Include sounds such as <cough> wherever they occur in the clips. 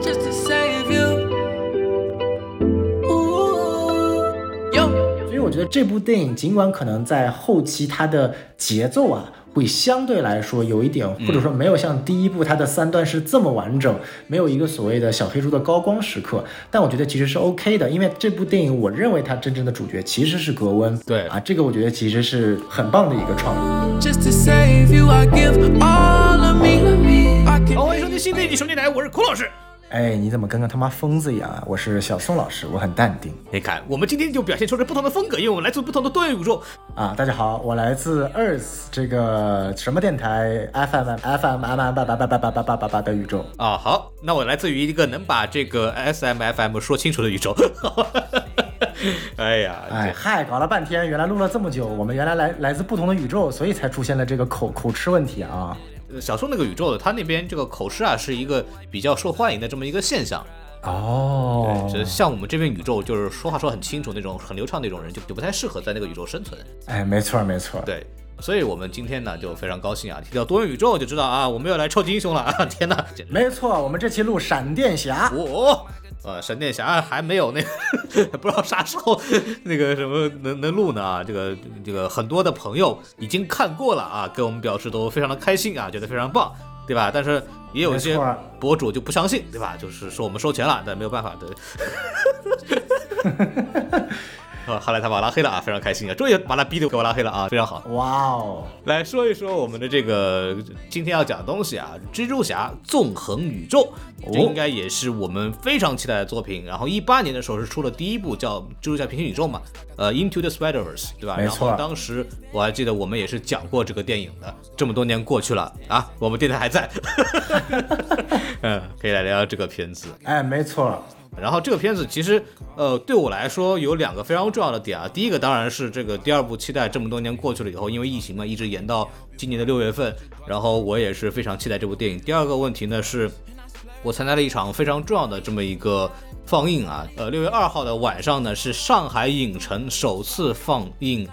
just to save you. 所以我觉得这部电影尽管可能在后期它的节奏啊。会相对来说有一点，或者说没有像第一部它的三段是这么完整，没有一个所谓的小黑猪的高光时刻。但我觉得其实是 OK 的，因为这部电影我认为它真正的主角其实是格温。对啊，这个我觉得其实是很棒的一个创意。欢迎收听新的一集熊电台，我是孔老师。哎，你怎么跟个他妈疯子一样啊？我是小宋老师，我很淡定你看，我们今天就表现出了不同的风格，因为我们来自不同的多元宇宙。啊。大家好，我来自 Earth 这个什么电台 FM FM M M 八八八八八八八八八的宇宙。啊，好，那我来自于一个能把这个 S M F M 说清楚的宇宙。哎呀，哎嗨，搞了半天，原来录了这么久，我们原来来来自不同的宇宙，所以才出现了这个口口吃问题啊。这小宋那个宇宙，的，他那边这个口吃啊，是一个比较受欢迎的这么一个现象。哦，这像我们这边宇宙，就是说话说很清楚那种、很流畅那种人，就就不太适合在那个宇宙生存。哎，没错没错，对，所以我们今天呢就非常高兴啊，提到多元宇宙就知道啊，我们要来超级英雄了啊！<laughs> 天哪，没错，我们这期录闪电侠，哦。呃，闪电侠还没有那个，<laughs> 不知道啥时候那个什么能能录呢啊？这个这个很多的朋友已经看过了啊，给我们表示都非常的开心啊，觉得非常棒，对吧？但是也有一些博主就不相信，对吧？就是说我们收钱了，但没有办法的。<laughs> 啊，后来他把我拉黑了啊，非常开心啊，终于把他逼的给我拉黑了啊，非常好。哇哦，来说一说我们的这个今天要讲的东西啊，蜘蛛侠纵横宇宙，这应该也是我们非常期待的作品。然后一八年的时候是出了第一部叫《蜘蛛侠平行宇宙》嘛，呃，Into the Spider-Verse，对吧？没错然后当时我还记得我们也是讲过这个电影的，这么多年过去了啊，我们电台还在，<laughs> 嗯，可以来聊聊这个片子。哎，没错，然后这个片子其实，呃，对我来说有两个非常重要的点啊。第一个当然是这个第二部期待，这么多年过去了以后，因为疫情嘛，一直延到今年的六月份。然后我也是非常期待这部电影。第二个问题呢是，我参加了一场非常重要的这么一个放映啊。呃，六月二号的晚上呢，是上海影城首次放映。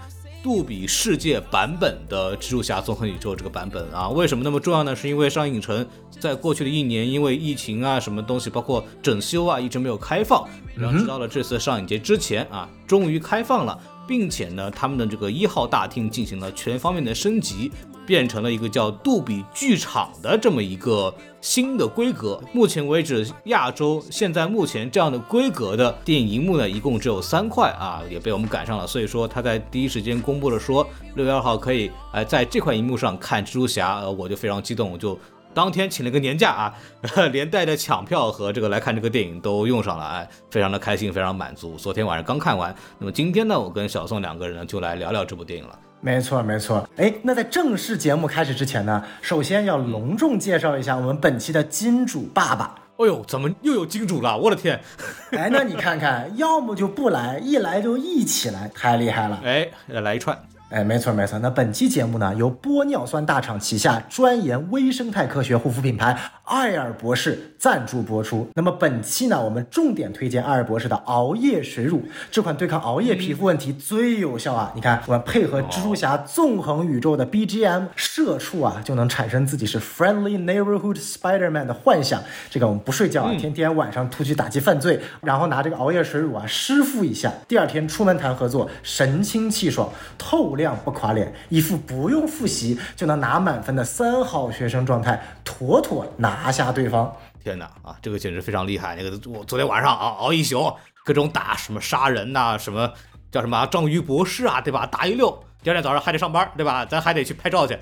杜比世界版本的蜘蛛侠纵横宇宙这个版本啊，为什么那么重要呢？是因为上影城在过去的一年，因为疫情啊，什么东西，包括整修啊，一直没有开放。然后直到了这次上影节之前啊，终于开放了，并且呢，他们的这个一号大厅进行了全方面的升级，变成了一个叫杜比剧场的这么一个新的规格。目前为止，亚洲现在目前这样的规格的电影荧幕呢，一共只有三块啊，也被我们赶上了。所以说，他在第一时间公布了说，六月二号可以哎在这块荧幕上看蜘蛛侠，呃，我就非常激动，我就。当天请了个年假啊，<laughs> 连带着抢票和这个来看这个电影都用上了，哎，非常的开心，非常满足。昨天晚上刚看完，那么今天呢，我跟小宋两个人呢就来聊聊这部电影了。没错没错。哎，那在正式节目开始之前呢，首先要隆重介绍一下我们本期的金主爸爸。哎呦，怎么又有金主了？我的天！<laughs> 哎，那你看看，要么就不来，一来就一起来，太厉害了。哎，来一串。哎，没错没错。那本期节目呢，由玻尿酸大厂旗下专研微生态科学护肤品牌艾尔博士赞助播出。那么本期呢，我们重点推荐艾尔博士的熬夜水乳，这款对抗熬夜皮肤问题最有效啊！你看，我们配合蜘蛛侠纵横宇宙的 BGM，社畜啊就能产生自己是 Friendly Neighborhood Spider-Man 的幻想。这个我们不睡觉啊，天天晚上突击打击犯罪，然后拿这个熬夜水乳啊湿敷一下，第二天出门谈合作，神清气爽，透亮不垮脸，一副不用复习就能拿满分的三好学生状态，妥妥拿下对方。天哪啊，这个简直非常厉害！那个我昨天晚上啊熬一宿，各种打什么杀人呐、什么叫什么章鱼博士啊，对吧？打一溜。第二天早上还得上班，对吧？咱还得去拍照去，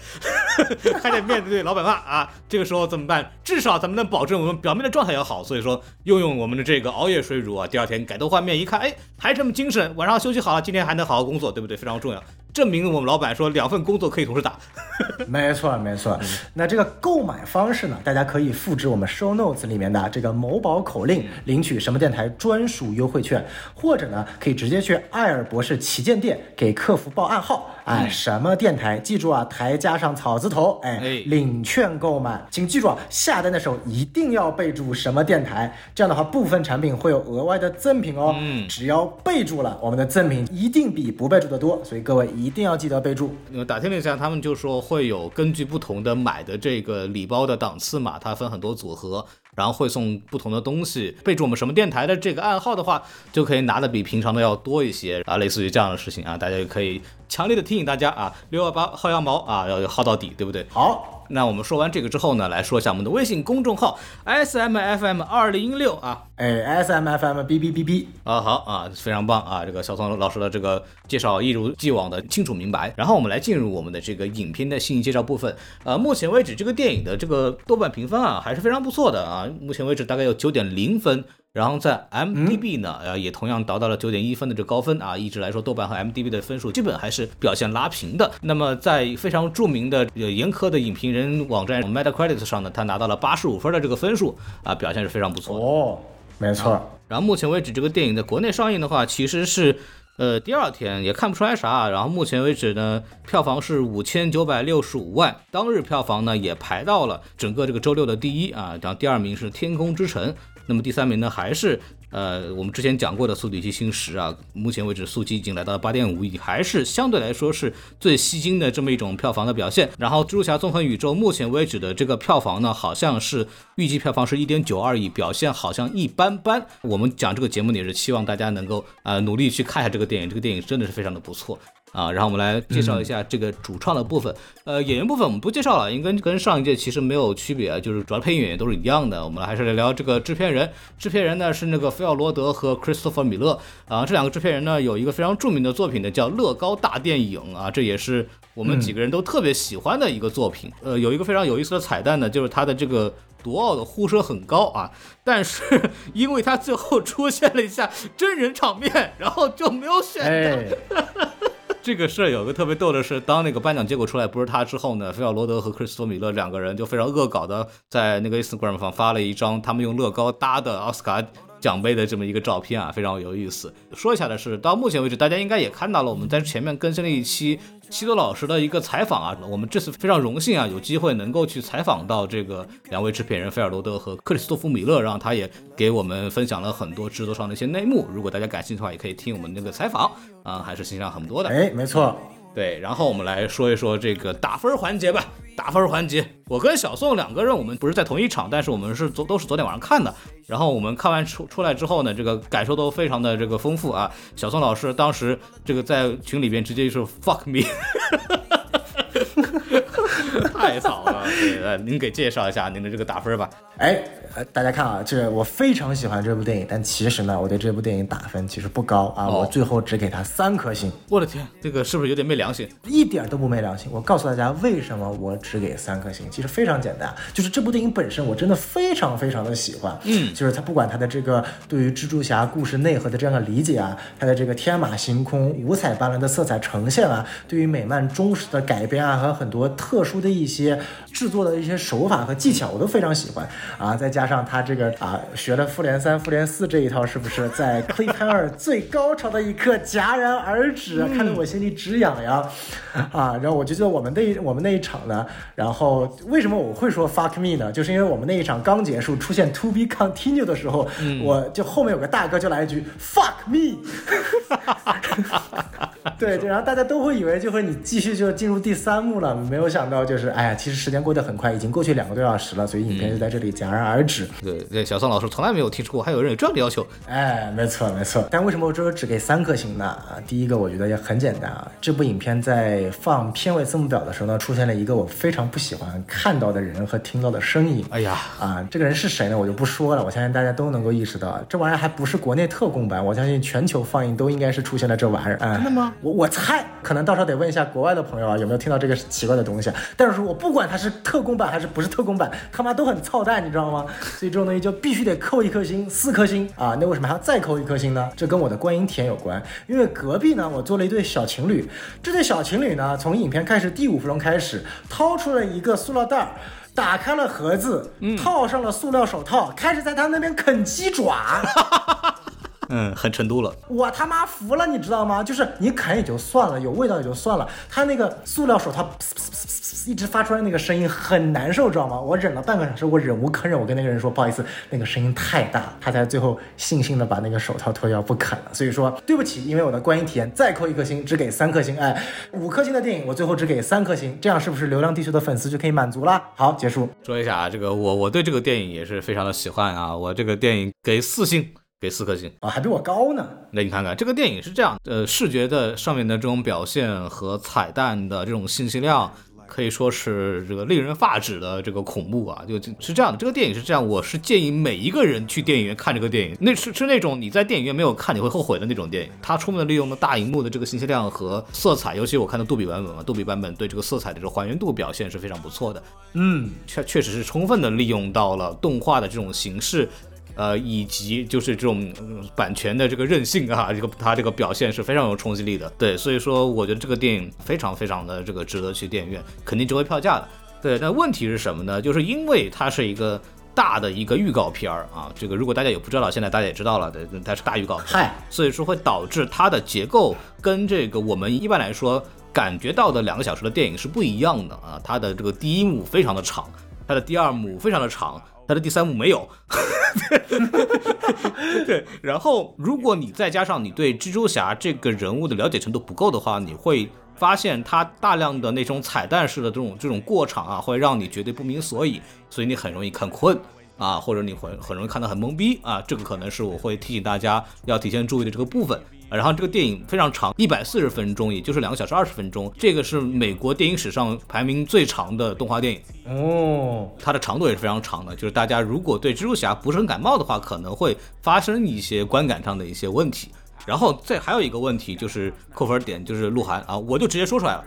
<laughs> 还得面对老板骂啊。这个时候怎么办？至少咱们能保证我们表面的状态要好。所以说，用用我们的这个熬夜水乳啊，第二天改头换面一看，哎，还这么精神。晚上休息好了，今天还能好好工作，对不对？非常重要，证明我们老板说两份工作可以同时打。<laughs> 没错，没错。那这个购买方式呢？大家可以复制我们 show notes 里面的这个某宝口令，领取什么电台专属优惠券，或者呢，可以直接去艾尔博士旗舰店给客服报暗号，哎，什么电台？记住啊，台加上草字头，哎，哎领券购买，请记住啊，下单的时候一定要备注什么电台，这样的话，部分产品会有额外的赠品哦。嗯只要备注了，我们的赠品一定比不备注的多，所以各位一一定要记得备注。因为打听了一下，他们就说会有根据不同的买的这个礼包的档次嘛，它分很多组合，然后会送不同的东西。备注我们什么电台的这个暗号的话，就可以拿的比平常的要多一些啊，类似于这样的事情啊，大家就可以强烈的提醒大家啊，六幺八薅羊毛啊，要薅到底，对不对？好，那我们说完这个之后呢，来说一下我们的微信公众号 S M F M 二零一六啊，哎，S M F M B B B B，啊好啊，非常棒啊！这个小宋老师的这个介绍一如既往的清楚明白。然后我们来进入我们的这个影片的信息介绍部分。呃，目前为止这个电影的这个豆瓣评分啊还是非常不错的啊，目前为止大概有九点零分。然后在 MDB 呢，呃，也同样达到了九点一分的这高分啊。一直来说，豆瓣和 MDB 的分数基本还是表现拉平的。那么在非常著名的呃严苛的影评人网站 Metacritic 上呢，他拿到了八十五分的这个分数啊，表现是非常不错的。哦，没错。然后目前为止，这个电影在国内上映的话，其实是，呃，第二天也看不出来啥。然后目前为止呢，票房是五千九百六十五万，当日票房呢也排到了整个这个周六的第一啊。然后第二名是《天空之城》，那么第三名呢还是呃我们之前讲过的《速度与激情十》啊。目前为止，速激已经来到了八点五亿，还是相对来说是最吸睛的这么一种票房的表现。然后《蜘蛛侠：纵横宇宙》目前为止的这个票房呢，好像是预计票房是一点九二亿，表现好像一般般。我们讲这个节目，也是希望大家能够呃努力去看一下这个电影，这个电影真的是非常的不错。啊，然后我们来介绍一下这个主创的部分。呃，演员部分我们不介绍了，因为跟跟上一届其实没有区别，就是主要配音演员都是一样的。我们还是来聊这个制片人。制片人呢是那个菲奥罗德和 Christopher 米勒啊，这两个制片人呢有一个非常著名的作品呢叫《乐高大电影》啊，这也是我们几个人都特别喜欢的一个作品。呃，有一个非常有意思的彩蛋呢，就是他的这个独奥的呼声很高啊，但是 <laughs> 因为他最后出现了一下真人场面，然后就没有选 <laughs> 这个事儿有个特别逗的是，当那个颁奖结果出来不是他之后呢，菲奥罗德和克里斯托米勒两个人就非常恶搞的在那个 Instagram 上发了一张他们用乐高搭的奥斯卡奖杯的这么一个照片啊，非常有意思。说一下的是，到目前为止大家应该也看到了，我们在前面更新了一期西多老师的一个采访啊，我们这次非常荣幸啊，有机会能够去采访到这个两位制片人菲尔罗德和克里斯托弗米勒，让他也给我们分享了很多制作上的一些内幕。如果大家感兴趣的话，也可以听我们那个采访啊，还是欣赏很多的。哎，没错。对，然后我们来说一说这个打分环节吧。打分环节，我跟小宋两个人，我们不是在同一场，但是我们是昨都是昨天晚上看的。然后我们看完出出来之后呢，这个感受都非常的这个丰富啊。小宋老师当时这个在群里边直接就是 fuck me，太早了。<laughs> 对，呃您给介绍一下您的这个打分吧。哎，呃大家看啊，这我非常喜欢这部电影，但其实呢，我对这部电影打分其实不高啊，哦我最后只给它三颗星，我的天，这个是不是有点没良心？一点都不没良心。我告诉大家为什么我只给三颗星，其实非常简单，就是这部电影本身我真的非常非常的喜欢，嗯就是它不管它的这个对于蜘蛛侠故事内核的这样的理解啊，它的这个天马行空、五彩斑斓的色彩呈现啊，对于美漫忠实的改编啊和很多特殊的一些制作的一些手法和技巧，我都非常喜欢啊。再加上他这个啊学了复联三、复联四这一套，是不是在 cliffhanger 最高潮的一刻戛然而止，看得我心里直痒痒啊！然后我就觉得我们那一我们那一场呢，然后为什么我会说 fuck me 呢？就是因为我们那一场刚结束，出现 to be continue 的时候，我就后面有个大哥就来一句 fuck me。<laughs> <laughs> 对对，然后大家都会以为就会你继续就进入第三幕了，没有想到就是哎呀，其实时间过得很快，已经过去两个多小时了，所以影片就在这里戛然而止。对对，小宋老师从来没有提出过还有人有这样的要求。哎，没错没错。但为什么我这只给三颗星呢？啊，第一个我觉得也很简单啊，这部影片在放片尾字幕表的时候呢，出现了一个我非常不喜欢看到的人和听到的声音。哎呀，啊，这个人是谁呢？我就不说了，我相信大家都能够意识到，这玩意儿还不是国内特供版，我相信全球放映都应该是出现了这玩意儿。哎、真的吗？我我猜，可能到时候得问一下国外的朋友啊，有没有听到这个奇怪的东西。但是我不管它是特供版还是不是特供版，他妈都很操蛋，你知道吗？所以这种东西就必须得扣一颗星，四颗星啊！那为什么还要再扣一颗星呢？这跟我的观影体验有关，因为隔壁呢，我做了一对小情侣，这对小情侣呢，从影片开始第五分钟开始，掏出了一个塑料袋儿。打开了盒子，套上了塑料手套，开始在他那边啃鸡爪。<laughs> 嗯，很成都了。我他妈服了，你知道吗？就是你啃也就算了，有味道也就算了，他那个塑料手套一直发出来那个声音很难受，知道吗？我忍了半个小时，我忍无可忍，我跟那个人说不好意思，那个声音太大，他才最后悻悻的把那个手套脱掉不啃了。所以说对不起，因为我的观影体验再扣一颗星，只给三颗星。哎，五颗星的电影我最后只给三颗星，这样是不是《流浪地球》的粉丝就可以满足了？好，结束。说一下啊，这个我我对这个电影也是非常的喜欢啊，我这个电影给四星，给四颗星。啊，还比我高呢。那你看看这个电影是这样，呃，视觉的上面的这种表现和彩蛋的这种信息量，可以说是这个令人发指的这个恐怖啊，就就是这样的。这个电影是这样，我是建议每一个人去电影院看这个电影，那是是那种你在电影院没有看你会后悔的那种电影。它充分的利用了大荧幕的这个信息量和色彩，尤其我看的杜比版本嘛，杜比版本对这个色彩的这个还原度表现是非常不错的。嗯，确确实是充分的利用到了动画的这种形式，呃，以及就是这种呃版权的这个韧性啊，这个它这个表现是非常有冲击力的。对，所以说我觉得这个电影非常非常的这个值得去电影院，肯定值回票价的。对，但问题是什么呢？就是因为它是一个大的一个预告片儿啊，这个如果大家也不知道，现在大家也知道了，对，它是大预告片。嗨，所以说会导致它的结构跟这个我们一般来说感觉到的两个小时的电影是不一样的啊。它的这个第一幕非常的长，它的第二幕非常的长，他的第三幕没有。<laughs> 对，然后如果你再加上你对蜘蛛侠这个人物的了解程度不够的话，你会发现他大量的那种彩蛋式的这种这种过场啊，会让你觉得不明所以，所以你很容易看困。啊，或者你会很容易看得很懵逼啊，这个可能是我会提醒大家要提前注意的这个部分。啊然后这个电影非常长，一百四十分钟，也就是两个小时二十分钟，这个是美国电影史上排名最长的动画电影。哦，它的长度也是非常长的，就是大家如果对蜘蛛侠不是很感冒的话，可能会发生一些观感上的一些问题。然后再还有一个问题就是扣分点，就是鹿晗啊，我就直接说出来了。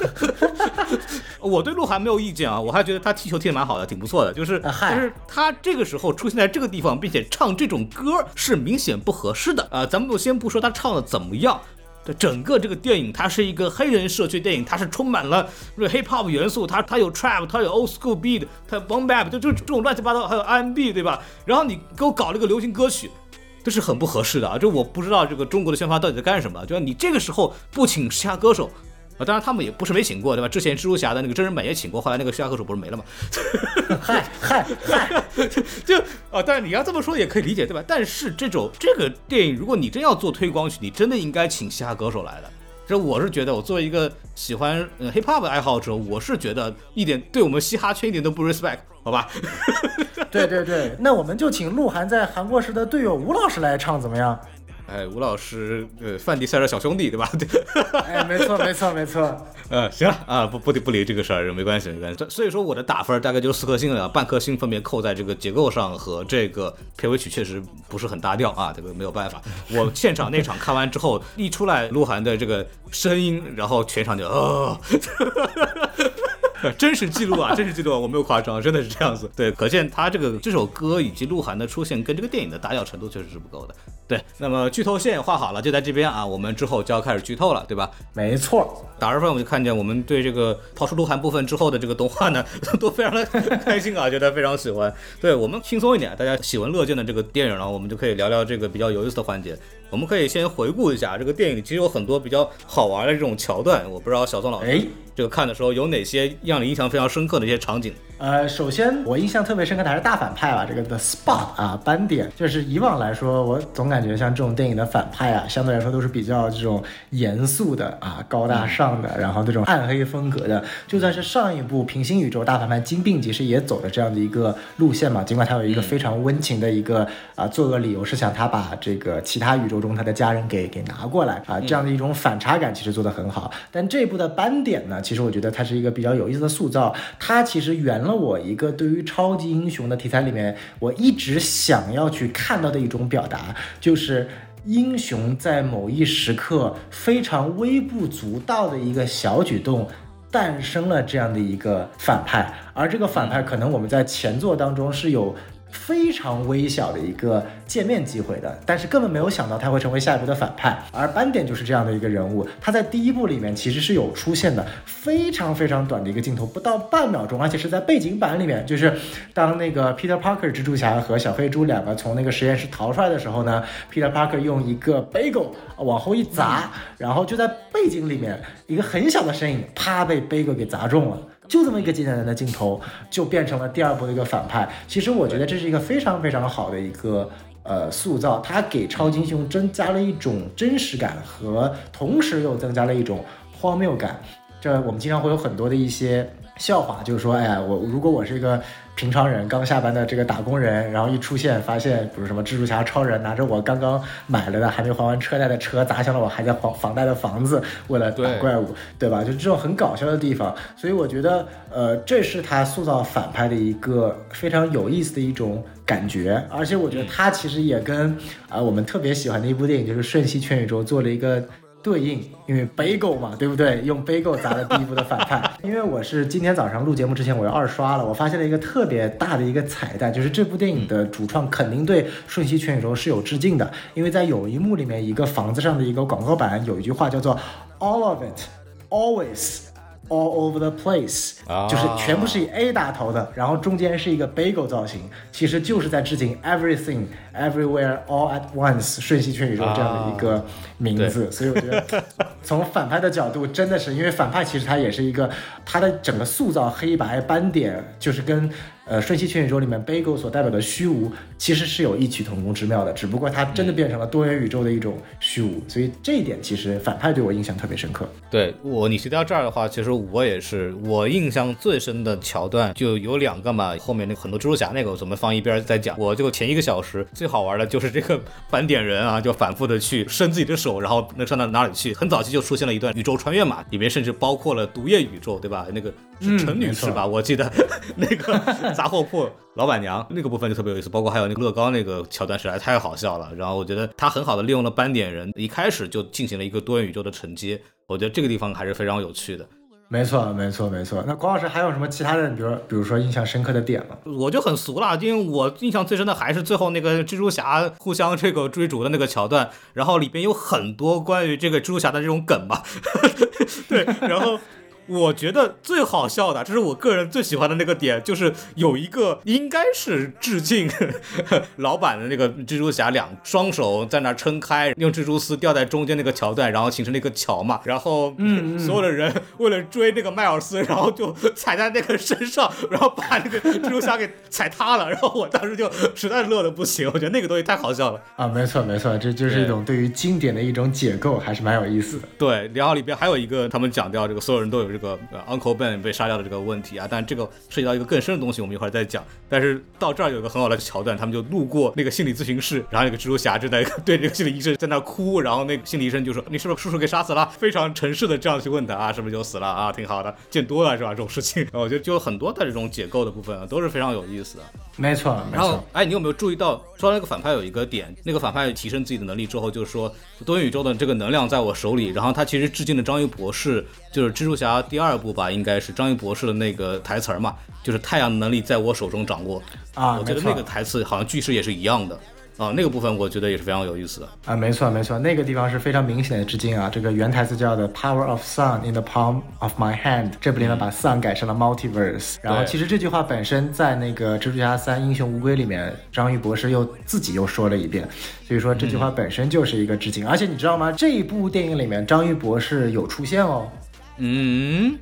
<laughs> 我对鹿晗没有意见啊，我还觉得他踢球踢得蛮好的，挺不错的。就是，啊嗨但是他这个时候出现在这个地方，并且唱这种歌是明显不合适的啊、咱们就先不说他唱的怎么样。对整个这个电影，它是一个黑人社区电影，它是充满了这个 hip hop 元素，它它有 trap，它有 old school beat，它有 boom bap，就就这种乱七八糟，还有 R&B，对吧？然后你给我搞了一个流行歌曲，这是很不合适的啊！就我不知道这个中国的宣发到底在干什么，就是你这个时候不请其他歌手。啊，当然他们也不是没请过，对吧？之前蜘蛛侠的那个真人版也请过，后来那个嘻哈歌手不是没了吗？嗨 <laughs> 嗨嗨，<laughs> 就啊，但是你要这么说也可以理解，对吧？但是这种这个电影，如果你真要做推广曲，你真的应该请嘻哈歌手来的。这我是觉得，我作为一个喜欢呃 hip hop 的爱好者，我是觉得一点对我们嘻哈圈一点都不 respect，好吧？<laughs> 对对对，那我们就请鹿晗在韩国时的队友吴老师来唱怎么样？哎，吴老师，呃，范迪塞尔小兄弟，对吧？<laughs> 对。哎，没错没错没错，呃，行了啊，不不不理这个事儿，没关系没关系。这所以说我的打分大概就四颗星了，半颗星分别扣在这个结构上和这个片尾曲确实不是很搭调啊，这个没有办法。我现场那场看完之后，<laughs> 一出来鹿晗的这个声音，然后全场就哦。<laughs> <laughs> 真实记录啊，真实记录啊，我没有夸张，真的是这样子。对，可见他这个这首歌以及鹿晗的出现跟这个电影的搭调程度确实是不够的。对，那么剧透线也画好了，就在这边啊，我们之后就要开始剧透了，对吧？没错，打二分，我就看见我们对这个抛出鹿晗部分之后的这个动画呢，<laughs> 都非常的开心啊，觉得非常喜欢。对我们轻松一点，大家喜闻乐见的这个电影呢，我们就可以聊聊这个比较有意思的环节。我们可以先回顾一下这个电影，其实有很多比较好玩的这种桥段。我不知道小宋老师哎这个看的时候有哪些让你印象非常深刻的一些场景？呃，首先我印象特别深刻的还是大反派吧，这个 The Spot 啊，斑点，就是以往来说，我总感觉像这种电影的反派啊，相对来说都是比较这种严肃的啊，高大上的，然后这种暗黑风格的。就算是上一部平行宇宙大反派金并，其实也走了这样的一个路线嘛。尽管他有一个非常温情的一个啊作恶理由，是想他把这个其他宇宙中他的家人给给拿过来啊，这样的一种反差感其实做得很好。但这部的斑点呢，其实我觉得它是一个比较有意思的塑造，它其实圆了我一个对于超级英雄的题材里面我一直想要去看到的一种表达，就是。英雄在某一时刻非常微不足道的一个小举动，诞生了这样的一个反派，而这个反派可能我们在前作当中是有非常微小的一个见面机会的，但是根本没有想到他会成为下一步的反派。而斑点就是这样的一个人物，他在第一部里面其实是有出现的，非常非常短的一个镜头，不到半秒钟，而且是在背景板里面，就是当那个 Peter Parker 蜘蛛侠和小黑猪两个从那个实验室逃出来的时候呢，Peter Parker 用一个 bagel 往后一砸，然后就在背景里面一个很小的身影，啪被 bagel 给砸中了。就这么一个简简单单的镜头，就变成了第二部的一个反派。其实我觉得这是一个非常非常好的一个呃塑造，它给超级英雄增加了一种真实感，和同时又增加了一种荒谬感。这我们经常会有很多的一些笑话，就是说，哎呀，我如果我是一个平常人，刚下班的这个打工人，然后一出现，发现比如什么蜘蛛侠、超人拿着我刚刚买了的还没还完车贷的车砸向了我还在还房贷的房子，为了打怪物，对吧？就这种很搞笑的地方，所以我觉得，呃，这是他塑造反派的一个非常有意思的一种感觉，而且我觉得他其实也跟啊、我们特别喜欢的一部电影就是《瞬息全宇宙》做了一个。对应，因为 bagel 嘛，对不对？用 bagel 砸了第一部的反派。<laughs> 因为我是今天早上录节目之前，我又二刷了，我发现了一个特别大的一个彩蛋，就是这部电影的主创肯定对《瞬息全宇宙》是有致敬的，因为在有一幕里面，一个房子上的一个广告板有一句话叫做 “all of it, always”。All over the place，、啊就是全部是以 A 打头的，然后中间是一个 bagel 造型，其实就是在致敬 everything, everywhere, all at once，瞬息全宇宙这样的一个名字。所以我觉得，从反派的角度，真的是因为反派其实他也是一个他的整个塑造黑白斑点，就是跟呃瞬息全宇宙里面 bagel 所代表的虚无，其实是有异曲同工之妙的，只不过它真的变成了多元宇宙的一种虚无。所以这一点其实反派对我印象特别深刻。对我，你提到这儿的话，其实我也是，我印象最深的桥段就有两个嘛。后面那很多蜘蛛侠那个，咱们放一边儿再讲。我就前一个小时最好玩的就是这个 <laughs> 斑点人啊，就反复的去伸自己的手，然后能伸到哪里去。很早期就出现了一段宇宙穿越嘛，里面甚至包括了毒液宇宙，对吧？那个是陈女士吧？我记得 <laughs> 那个杂货铺老板娘那个部分就特别有意思，包括还有那个乐高那个桥段实在太好笑了。然后我觉得他很好的利用了斑点人，一开始就进行了一个多元宇宙的承接，我觉得这个地方还是非常有趣的。没错，没错，没错。那郭老师还有什么其他的，比如比如说印象深刻的点吗？我就很俗了，因为我印象最深的还是最后那个蜘蛛侠互相这个追逐的那个桥段，然后里边有很多关于这个蜘蛛侠的这种梗吧，<laughs> 对，然后。我觉得最好笑的，这是我个人最喜欢的那个点，就是有一个应该是致敬 <laughs> 老版的那个蜘蛛侠，两双手在那撑开，用蜘蛛丝吊在中间那个桥段，然后形成了一个桥嘛。然后，嗯，所有的人为了追那个迈尔斯，然后就踩在那个身上，然后把那个蜘蛛侠给踩塌了。然后我当时就实在是乐的不行，我觉得那个东西太好笑了。啊，没错，没错，这就是一种对于经典的一种解构，还是蛮有意思的。对，然后里边还有一个，他们讲掉这个所有人都有这个、呃、Uncle Ben 被杀掉的这个问题啊，但这个涉及到一个更深的东西，我们一会儿再讲。但是到这儿有一个很好的桥段，他们就路过那个心理咨询室，然后那个蜘蛛侠正在 <laughs> 对这个心理医生在那哭，然后那个心理医生就说：“你是不是叔叔给杀死了？”非常诚实的这样去问他啊，是不是就死了啊？挺好的，见多了是吧？这种事情，<laughs> 我觉得就很多的这种解构的部分啊，都是非常有意思的。没错，没然后错，，哎，你有没有注意到，说那个反派有一个点，那个反派提升自己的能力之后，就是说多元宇宙的这个能量在我手里，然后他其实致敬了章鱼博士，就是蜘蛛侠第二部吧，应该是章鱼博士的那个台词儿嘛，就是太阳的能力在我手中掌握。啊，我觉得那个台词好像句式也是一样的啊，那个部分我觉得也是非常有意思的。啊，没错没错，那个地方是非常明显的致敬啊。这个原台词叫的 “Power of Sun in the palm of my hand”，这部里面把 Sun 改成了 Multiverse。然后其实这句话本身在那个《蜘蛛侠三：英雄无归》里面，章鱼博士又自己又说了一遍，所以说这句话本身就是一个致敬。而且你知道吗？这一部电影里面，章鱼博士有出现哦。嗯，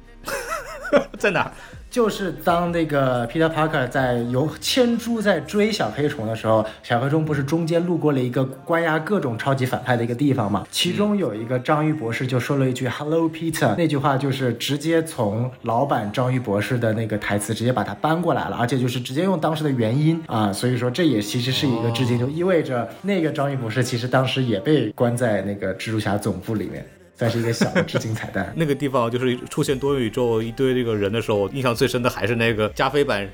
<laughs> 在哪儿？就是当那个 Peter Parker 在由千猪在追小黑虫的时候，小黑虫不是中间路过了一个关押各种超级反派的一个地方嘛？其中有一个章鱼博士就说了一句 “Hello Peter”，那句话就是直接从老版章鱼博士的那个台词直接把它搬过来了，而且就是直接用当时的原音啊，所以说这也其实是一个致敬，就意味着那个章鱼博士其实当时也被关在那个蜘蛛侠总部里面。算是一个小的致敬彩蛋。<laughs> 那个地方就是出现多元宇宙一堆这个人的时候，印象最深的还是那个加菲版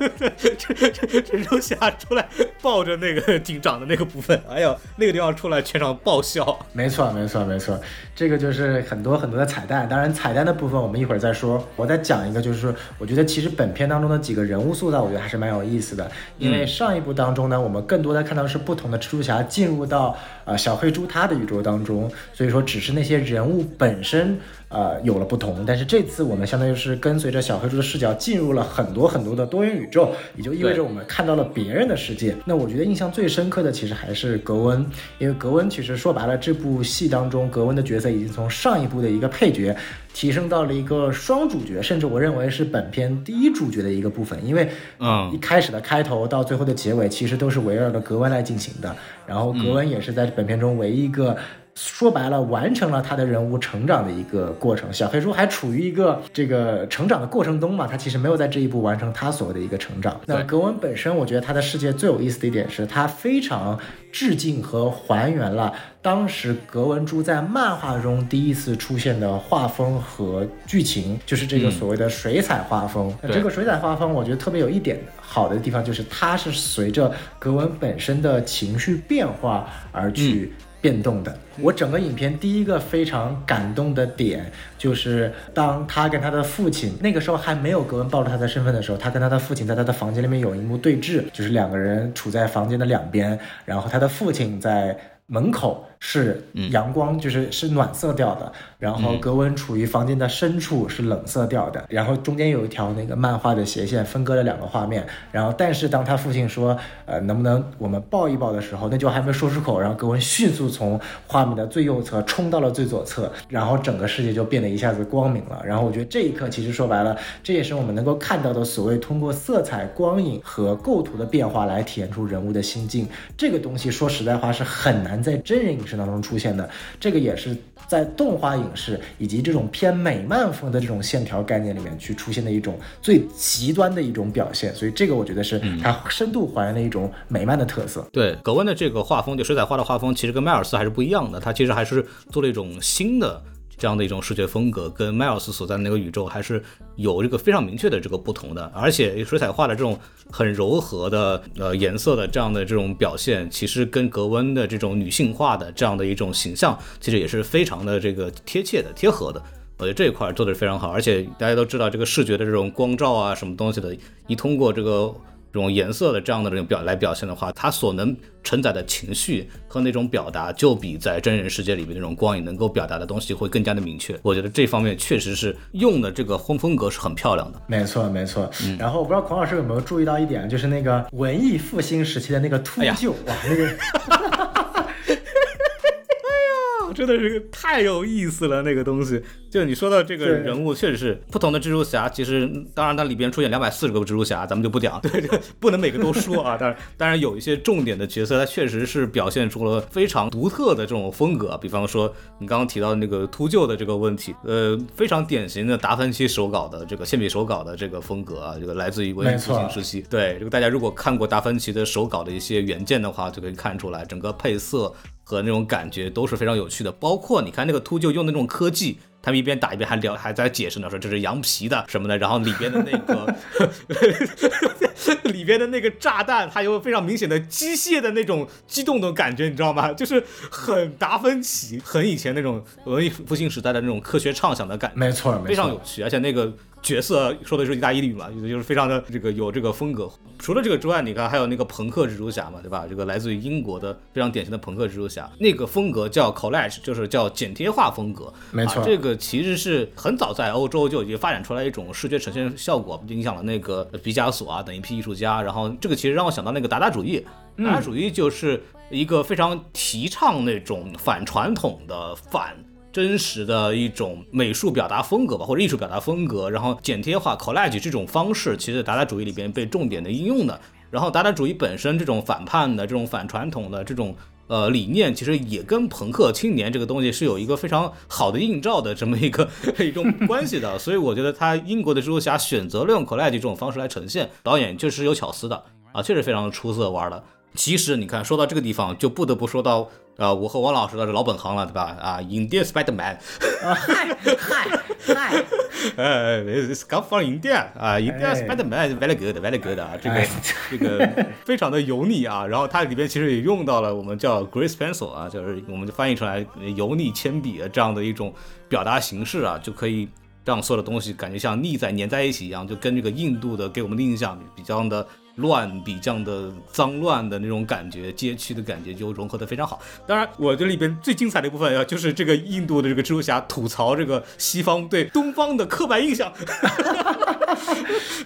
蜘蛛侠出来抱着那个警长的那个部分，哎呦，那个地方出来全场爆笑。没错，没错，没错，这个就是很多很多的彩蛋。当然，彩蛋的部分我们一会儿再说。我再讲一个，就是我觉得其实本片当中的几个人物塑造，我觉得还是蛮有意思的。因为上一部当中呢，我们更多的看到是不同的蜘蛛侠进入到呃小黑猪他的宇宙当中，所以说只是那些人物本身。呃，有了不同，但是这次我们相当于是跟随着小黑猪的视角进入了很多很多的多元宇宙，也就意味着我们看到了别人的世界。那我觉得印象最深刻的其实还是格温，因为格温其实说白了，这部戏当中格温的角色已经从上一部的一个配角提升到了一个双主角，甚至我认为是本片第一主角的一个部分。因为嗯，一开始的开头到最后的结尾，其实都是围绕着格温来进行的。然后格温也是在本片中唯一一个。说白了，完成了他的人物成长的一个过程。小黑猪还处于一个这个成长的过程中嘛，他其实没有在这一步完成他所谓的一个成长。那格温本身，我觉得他的世界最有意思的一点是，他非常致敬和还原了当时格温猪在漫画中第一次出现的画风和剧情，就是这个所谓的水彩画风。那这个水彩画风，我觉得特别有一点好的地方，就是它是随着格温本身的情绪变化而去。变动的，我整个影片第一个非常感动的点，就是当他跟他的父亲那个时候还没有格温暴露他的身份的时候，他跟他的父亲在他的房间里面有一幕对峙，就是两个人处在房间的两边，然后他的父亲在门口。是阳光，就是是暖色调的，然后格温处于房间的深处是冷色调的，然后中间有一条那个漫画的斜线分割了两个画面，然后但是当他父亲说，呃，能不能我们抱一抱的时候，那句话还没说出口，然后格温迅速从画面的最右侧冲到了最左侧，然后整个世界就变得一下子光明了。然后我觉得这一刻其实说白了，这也是我们能够看到的所谓通过色彩、光影和构图的变化来体现出人物的心境。这个东西说实在话是很难在真人影视。当中出现的这个也是在动画影视以及这种偏美漫风的这种线条概念里面去出现的一种最极端的一种表现，所以这个我觉得是它深度还原了一种美漫的特色。对格温的这个画风，就水彩画的画风，其实跟迈尔斯还是不一样的，他其实还是做了一种新的。这样的一种视觉风格跟迈尔斯所在的那个宇宙还是有这个非常明确的这个不同的，而且水彩画的这种很柔和的呃颜色的这样的这种表现，其实跟格温的这种女性化的这样的一种形象，其实也是非常的这个贴切的、贴合的。我觉得这一块做的是非常好，而且大家都知道这个视觉的这种光照啊，什么东西的，一通过这个。这种颜色的这样的这种表来表现的话，它所能承载的情绪和那种表达，就比在真人世界里面那种光影能够表达的东西会更加的明确。我觉得这方面确实是用的这个风风格是很漂亮的。没错，没错。然后我不知道孔老师有没有注意到一点，就是那个文艺复兴时期的那个秃鹫，哇，那个。<laughs> 真的是太有意思了，那个东西。就你说到这个人物，确实是不同的蜘蛛侠。其实，当然它里边出现两百四十个蜘蛛侠，咱们就不讲，对，不能每个都说啊。<laughs> 当然，当然有一些重点的角色，它确实是表现出了非常独特的这种风格。比方说，你刚刚提到那个秃鹫的这个问题，呃，非常典型的达芬奇手稿的这个铅笔手稿的这个风格啊，这个来自于文艺复兴时期。对，这个大家如果看过达芬奇的手稿的一些原件的话，就可以看出来，整个配色。和那种感觉都是非常有趣的，包括你看那个秃鹫用的那种科技，他们一边打一边还聊，还在解释呢，说这是羊皮的什么的，然后里边的那个 <laughs> 里边的那个炸弹，它有非常明显的机械的那种激动的感觉，你知道吗？就是很达芬奇，很以前那种文艺复兴时代的那种科学畅想的感觉，没错，非常有趣，而且那个。角色说的是意大利语嘛，就是非常的这个有这个风格。除了这个之外，你看还有那个朋克蜘蛛侠嘛，对吧？这个来自于英国的非常典型的朋克蜘蛛侠，那个风格叫 collage，就是叫剪贴画风格。没错，这个其实是很早在欧洲就已经发展出来一种视觉呈现效果，影响了那个毕加索啊等一批艺术家。然后这个其实让我想到那个达达主义，达达主义就是一个非常提倡那种反传统的反。真实的一种美术表达风格吧，或者艺术表达风格，然后剪贴画 collage 这种方式，其实达达主义里边被重点的应用的。然后达达主义本身这种反叛的、这种反传统的这种呃理念，其实也跟朋克青年这个东西是有一个非常好的映照的这么一个 <laughs> 一种关系的。所以我觉得他英国的蜘蛛侠选择了用 collage 这种方式来呈现，导演确实有巧思的啊，确实非常出色玩的。其实你看，说到这个地方，就不得不说到啊，我和王老师都是老本行了，对吧？啊，Indian Spiderman，啊嗨嗨。嗨，呃，it's come from India 啊，Indian 哎。Spiderman very good very good 啊，这个哎。这个非常的油腻啊，然后它里边其实也用到了我们叫 Grease Pencil 啊，就是我们就翻译出来呃油腻铅笔的这样的一种表达形式啊，就可以让所有的东西感觉像腻在粘在一起一样，就跟这个印度的给我们的印象比较的乱，比较的脏乱的那种感觉，街区的感觉就融合的非常好。当然，我这里边最精彩的一部分啊，就是这个印度的这个蜘蛛侠吐槽这个西方对东方的刻板印象。<laughs>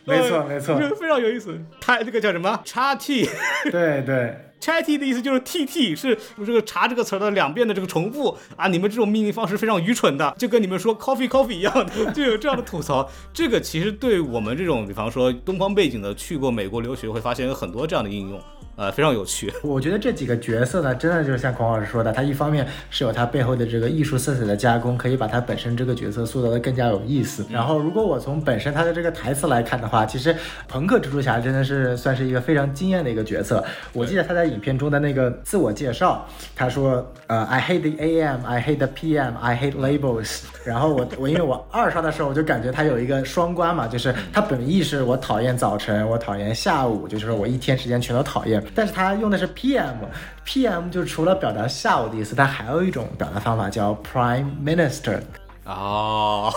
没错没错这个 <laughs> 非常有意思。他这个叫什么？叉 T。对 <laughs> 对。ChatT 的意思就是 T T 是这个查这个词儿的两遍的这个重复啊！你们这种命令方式非常愚蠢的，就跟你们说 coffee coffee 一样的，就有这样的吐槽。这个其实对我们这种比方说东方背景的去过美国留学，会发现有很多这样的应用，呃，非常有趣。我觉得这几个角色呢，真的就是像孔老师说的，他一方面是有他背后的这个艺术色彩的加工，可以把他本身这个角色塑造的更加有意思。然后，如果我从本身他的这个台词来看的话，其实朋克蜘蛛侠真的是算是一个非常惊艳的一个角色。我记得他在影片中的那个自我介绍，他说，呃，I hate the AM, I hate the PM, I hate labels。然后我我因为我二刷的时候，我就感觉它有一个双关嘛，就是它本意是我讨厌早晨，我讨厌下午，就是说我一天时间全都讨厌。但是它用的是 PM，PM 就除了表达下午的意思，它还有一种表达方法叫 Prime Minister。哦，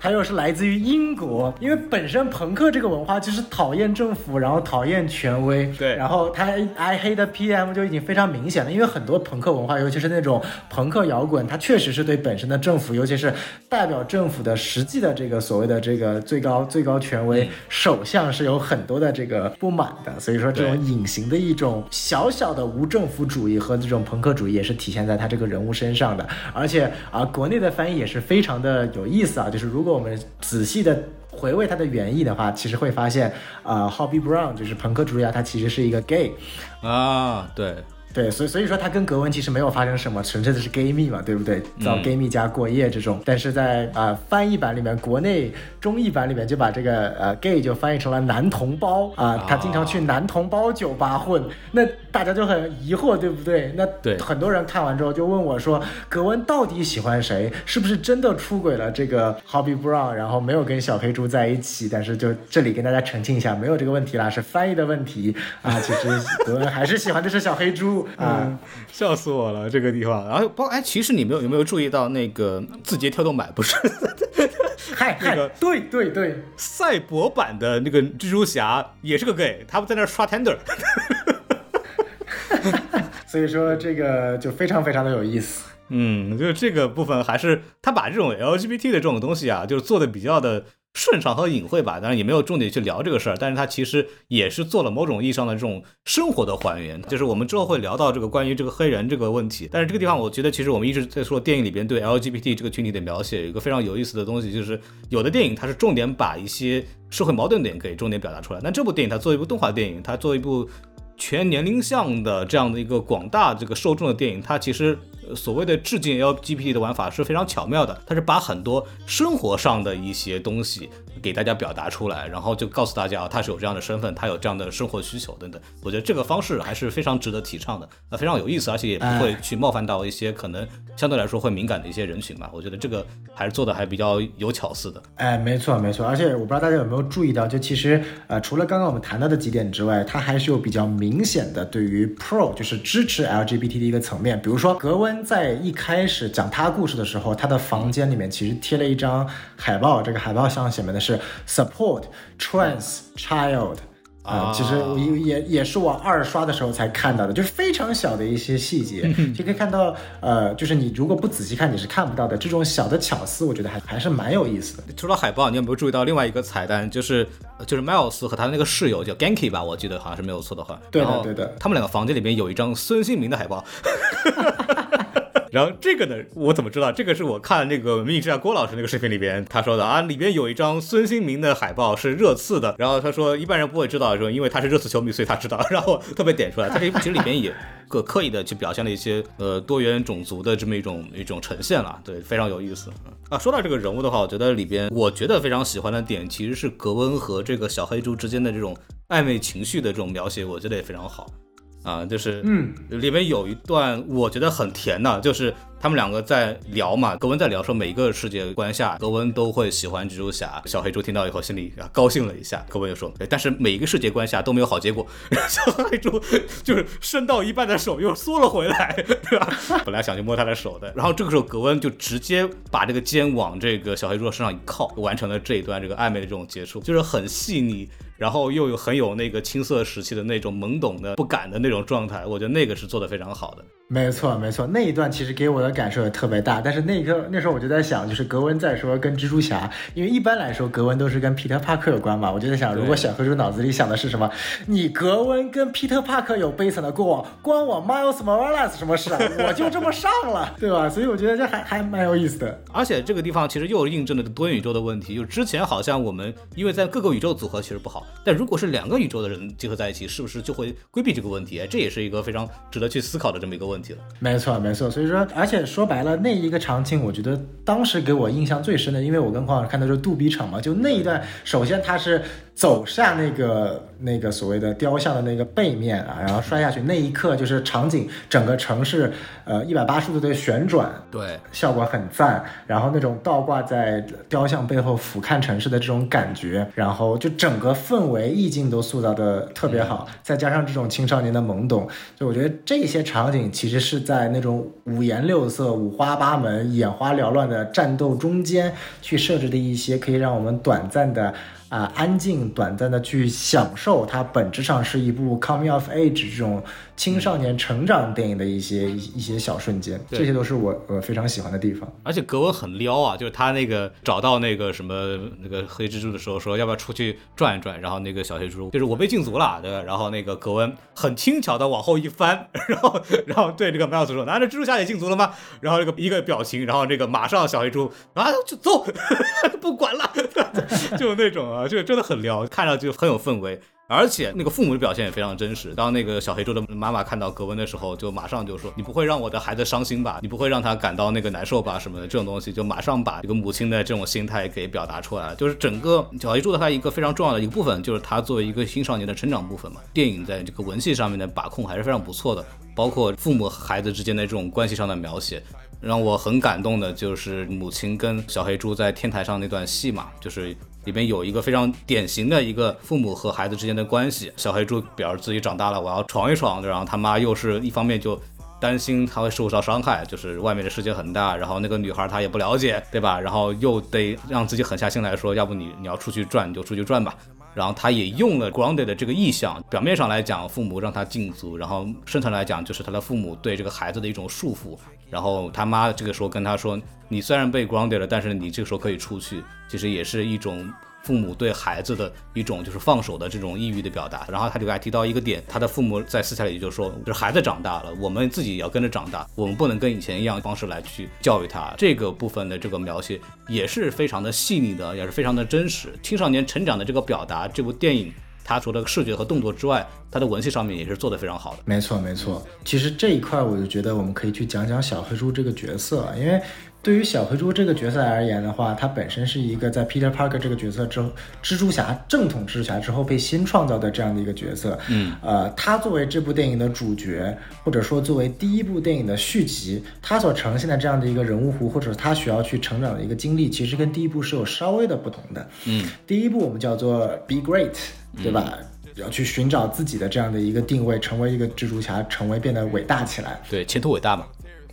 它又是来自于英国，因为本身朋克这个文化就是讨厌政府，然后讨厌权威，对然后他 I hate PM 就已经非常明显了，因为很多朋克文化，尤其是那种朋克摇滚，它确实是对本身的政府，尤其是代表政府的实际的这个所谓的这个最高最高权威、首相是有很多的这个不满的，所以说这种隐形的一种小小的无政府主义和这种朋克主义也是体现在他这个人物身上的，而且啊，国内的翻译也是非常的有意思啊，就是如果如果我们仔细的。回味它的原意的话，其实会发现，啊、h o b b y Brown 就是朋克主义啊，他其实是一个 gay，啊，对，对，所以所以说他跟格温其实没有发生什么，纯粹的是 gay 蜜嘛，对不对？到 gay 蜜家过夜这种，但是在啊、翻译版里面，国内中译版里面就把这个呃 gay 就翻译成了男同胞啊，他经常去男同胞酒吧混，那大家就很疑惑，对不对？那对很多人看完之后就问我说，格温到底喜欢谁？是不是真的出轨了这个 Hobby Brown，然后没有跟小黑猪在一起？但是就这里跟大家澄清一下，没有这个问题啦，是翻译的问题啊。其实格温还是喜欢的是小黑猪啊。笑死我了这个地方。然后包括哎，其实你们有有没有注意到那个字节跳动版不是 <laughs> 嗨嗨，那个对对对，赛博版的那个蜘蛛侠也是个 gay，他们在那刷 tender。<laughs> 所以说这个就非常非常的有意思。嗯，就是这个部分还是他把这种 LGBT 的这种东西啊，就是做的比较的顺畅和隐晦吧。当然也没有重点去聊这个事儿，但是它其实也是做了某种意义上的这种生活的还原。就是我们之后会聊到这个关于这个黑人这个问题，但是这个地方我觉得其实我们一直在说电影里边对 LGBT 这个群体的描写，有一个非常有意思的东西，就是有的电影它是重点把一些社会矛盾点给重点表达出来，但这部电影它作为一部动画电影，它作为一部全年龄向的这样的一个广大这个受众的电影，它其实所谓的致敬 LGBT 的玩法是非常巧妙的，它是把很多生活上的一些东西给大家表达出来，然后就告诉大家啊，他是有这样的身份，他有这样的生活需求等等。我觉得这个方式还是非常值得提倡的，呃，非常有意思，而且也不会去冒犯到一些可能相对来说会敏感的一些人群吧。我觉得这个还是做的还比较有巧思的。哎，没错没错，而且我不知道大家有没有注意到，就其实呃，除了刚刚我们谈到的几点之外，它还是有比较明显的对于 pro 就是支持 LGBT 的一个层面。比如说格温在一开始讲他故事的时候，他的房间里面其实贴了一张海报，这个海报上写面的是 support trans child。啊、啊其实我也也也是我二刷的时候才看到的，就是非常小的一些细节，就可以看到，呃，就是你如果不仔细看，你是看不到的这种小的巧思，我觉得还还是蛮有意思的。除了海报，你有没有注意到另外一个彩蛋？就是就是 Miles 和他的那个室友叫 Ganky 吧，我记得好像是没有错的话。对的对的他们两个房间里面有一张孙兴民的海报。<laughs> 然后这个呢，我怎么知道？这个是我看那个《文明之下》郭老师那个视频里边他说的啊，里边有一张孙兴民的海报是热刺的。然后他说一般人不会知道，说因为他是热刺球迷，所以他知道。然后特别点出来，他这部其实里边也个刻意的去表现了一些呃多元种族的这么一种一种呈现了，对，非常有意思。<laughs> 啊，说到这个人物的话，我觉得里边我觉得非常喜欢的点其实是格温和这个小黑猪之间的这种暧昧情绪的这种描写，我觉得也非常好。啊，就是嗯，里面有一段我觉得很甜的，就是他们两个在聊嘛，格温在聊说每一个世界观下，格温都会喜欢蜘蛛侠。小黑猪听到以后心里啊高兴了一下，格温就说，对，但是每一个世界观下都没有好结果。然 <laughs> 后小黑猪就是伸到一半的手又缩了回来，对吧？<laughs> 本来想去摸他的手的，然后这个时候格温就直接把这个肩往这个小黑猪的身上一靠，完成了这一段这个暧昧的这种结束，就是很细腻。然后又有很有那个青涩时期的那种懵懂的不敢的那种状态，我觉得那个是做的非常好的。没错，没错，那一段其实给我的感受也特别大。但是那一刻，那时候我就在想，就是格温在说跟蜘蛛侠，因为一般来说格温都是跟皮特帕克有关嘛。我就在想，如果小黑猪脑子里想的是什么，你格温跟皮特帕克有悲惨的过往，关我 Miles Morales 什么事啊？我就这么上了，对吧？所以我觉得这还还蛮有意思的。而且这个地方其实又印证了多元宇宙的问题，就是之前好像我们因为在各个宇宙组合其实不好，但如果是两个宇宙的人结合在一起，是不是就会规避这个问题？哎，这也是一个非常值得去思考的这么一个问题了。没错。没错，所以说，而且说白了，那一个场景，我觉得当时给我印象最深的，因为我跟黄老师看的是杜比场嘛，就那一段，首先它是走下那个那个所谓的雕像的那个背面啊，然后摔下去那一刻，就是场景整个城市呃一百八十度的旋转，对，效果很赞。然后那种倒挂在雕像背后俯瞰城市的这种感觉，然后就整个氛围意境都塑造的特别好，再加上这种青少年的懵懂，就我觉得这些场景其实是在那种。五颜六色、五花八门、眼花缭乱的战斗中间，去设置的一些可以让我们短暂的。啊，安静短暂的去享受，它本质上是一部 coming of age 这种青少年成长电影的一些一些小瞬间，这些都是我我非常喜欢的地方。而且格温很撩啊，就是他那个找到那个什么那个黑蜘蛛的时候，说要不要出去转一转，然后那个小黑猪就是我被禁足了，对吧？然后那个格温很轻巧的往后一翻，<laughs> 然后然后对这个麦尔斯说：“那这蜘蛛侠也禁足了吗？”然后这个一个表情，然后这个马上小黑猪啊就走，<laughs> 不管了，<laughs> 就那种。啊，就真的很撩，看上去很有氛围，而且那个父母的表现也非常真实。当那个小黑猪的妈妈看到格温的时候，就马上就说：“你不会让我的孩子伤心吧？你不会让他感到那个难受吧？什么的这种东西，就马上把这个母亲的这种心态给表达出来了。就是整个小黑猪的它一个非常重要的一个部分，就是它作为一个青少年的成长部分嘛。电影在这个文戏上面的把控还是非常不错的，包括父母和孩子之间的这种关系上的描写。让我很感动的就是母亲跟小黑猪在天台上那段戏嘛，就是里边有一个非常典型的一个父母和孩子之间的关系。小黑猪表示自己长大了，我要闯一闯，然后他妈又是一方面就担心他会受到伤害，就是外面的世界很大，然后那个女孩她也不了解，对吧？然后又得让自己狠下心来说，要不你你要出去转你就出去转吧。然后他也用了 grounded 的这个意象，表面上来讲父母让他禁足，然后深层来讲就是他的父母对这个孩子的一种束缚。然后他妈这个时候跟他说：“你虽然被 grounded 了，但是你这个时候可以出去。”其实也是一种。父母对孩子的一种就是放手的这种抑郁的表达，然后他就还提到一个点，他的父母在私下里就说，就是孩子长大了，我们自己也要跟着长大，我们不能跟以前一样方式来去教育他。这个部分的这个描写也是非常的细腻的，也是非常的真实。青少年成长的这个表达，这部电影它除了视觉和动作之外，他的文戏上面也是做得非常好的。没错，没错。其实这一块我就觉得我们可以去讲讲小黑猪这个角色，因为。对于小黑猪这个角色而言的话，他本身是一个在 Peter Parker 这个角色之后，蜘蛛侠正统蜘蛛侠之后被新创造的这样的一个角色。嗯，呃，他作为这部电影的主角，或者说作为第一部电影的续集，他所呈现的这样的一个人物弧，或者他需要去成长的一个经历，其实跟第一部是有稍微的不同的。嗯，第一部我们叫做 Be Great，对吧？要去寻找自己的这样的一个定位，成为一个蜘蛛侠，成为变得伟大起来。对，前途伟大嘛。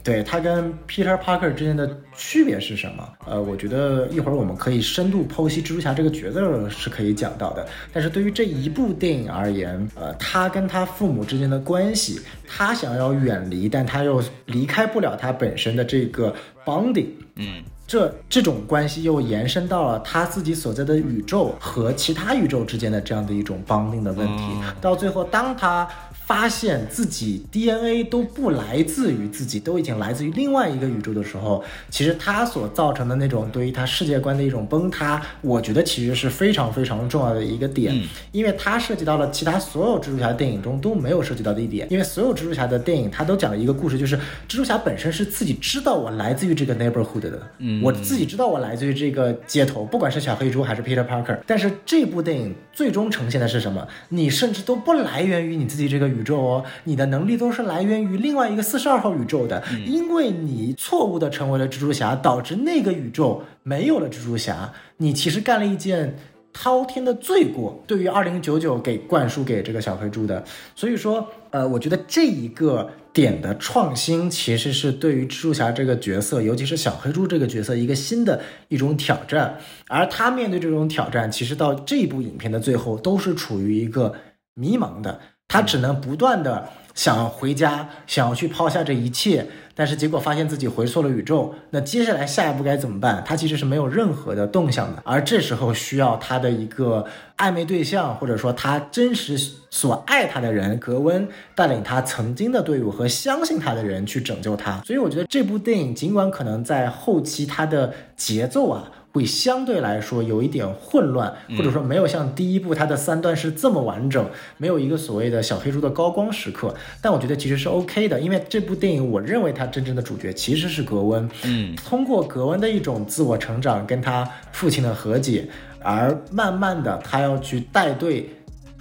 对他跟 Peter Parker 之间的区别是什么？呃，我觉得一会儿我们可以深度剖析蜘蛛侠这个角色是可以讲到的。但是对于这一部电影而言，呃，他跟他父母之间的关系，他想要远离，但他又离开不了他本身的这个 bonding，嗯，这这种关系又延伸到了他自己所在的宇宙和其他宇宙之间的这样的一种 bonding 的问题。到最后，当他发现自己 DNA 都不来自于自己，都已经来自于另外一个宇宙的时候，其实他所造成的那种对于他世界观的一种崩塌，我觉得其实是非常非常重要的一个点，因为它涉及到了其他所有蜘蛛侠电影中都没有涉及到的一点，因为所有蜘蛛侠的电影它都讲了一个故事，就是蜘蛛侠本身是自己知道我来自于这个 neighborhood 的，我自己知道我来自于这个街头，不管是小黑猪还是 Peter Parker，但是这部电影最终呈现的是什么？你甚至都不来源于你自己这个宇宙哦，你的能力都是来源于另外一个四十二号宇宙的，因为你错误的成为了蜘蛛侠，导致那个宇宙没有了蜘蛛侠，你其实干了一件。滔天的罪过，对于二零九九给灌输给这个小黑猪的，所以说，呃，我觉得这一个点的创新，其实是对于蜘蛛侠这个角色，尤其是小黑猪这个角色一个新的一种挑战。而他面对这种挑战，其实到这部影片的最后，都是处于一个迷茫的，他只能不断的想要回家，想要去抛下这一切。但是结果发现自己回错了宇宙，那接下来下一步该怎么办？他其实是没有任何的动向的，而这时候需要他的一个暧昧对象，或者说他真实所爱他的人格温带领他曾经的队伍和相信他的人去拯救他。所以我觉得这部电影尽管可能在后期它的节奏啊。会相对来说有一点混乱，或者说没有像第一部它的三段是这么完整，没有一个所谓的小黑猪的高光时刻。但我觉得其实是 OK 的，因为这部电影我认为它真正的主角其实是格温。嗯，通过格温的一种自我成长，跟他父亲的和解，而慢慢的他要去带队。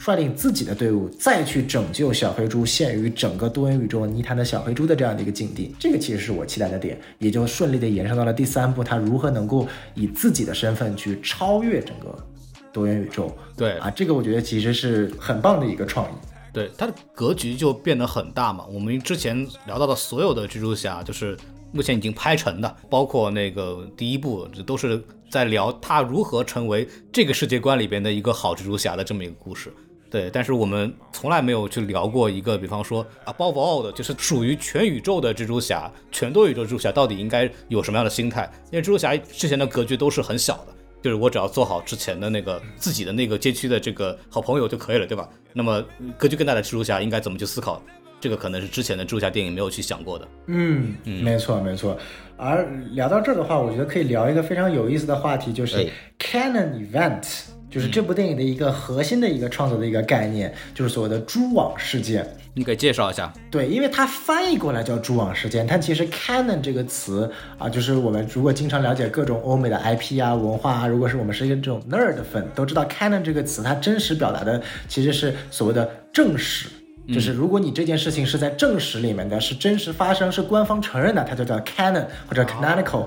率领自己的队伍再去拯救小黑猪陷于整个多元宇宙泥潭的小黑猪的这样的一个境地，这个其实是我期待的点，也就顺利的延伸到了第三部，他如何能够以自己的身份去超越整个多元宇宙。对啊，这个我觉得其实是很棒的一个创意。对，它的格局就变得很大嘛。我们之前聊到的所有的蜘蛛侠，就是目前已经拍成的，包括那个第一部，这都是在聊他如何成为这个世界观里边的一个好蜘蛛侠的这么一个故事。对，但是我们从来没有去聊过一个，比方说啊，above all 的，就是属于全宇宙的蜘蛛侠，全多宇宙蜘蛛侠到底应该有什么样的心态？因为蜘蛛侠之前的格局都是很小的，就是我只要做好之前的那个自己的那个街区的这个好朋友就可以了，对吧？那么格局更大的蜘蛛侠应该怎么去思考？这个可能是之前的蜘蛛侠电影没有去想过的。嗯，没错没错。而聊到这儿的话，我觉得可以聊一个非常有意思的话题，就是 canon event。就是这部电影的一个核心的一个创作的一个概念，就是所谓的蛛网事件。你给介绍一下？对，因为它翻译过来叫蛛网事件，但其实 canon 这个词啊，就是我们如果经常了解各种欧美的 IP 啊文化啊，如果是我们是一个这种 nerd 粉，都知道 canon 这个词，它真实表达的其实是所谓的正史。就是如果你这件事情是在正史里面的，是真实发生，是官方承认的，它就叫 canon 或者 canonical。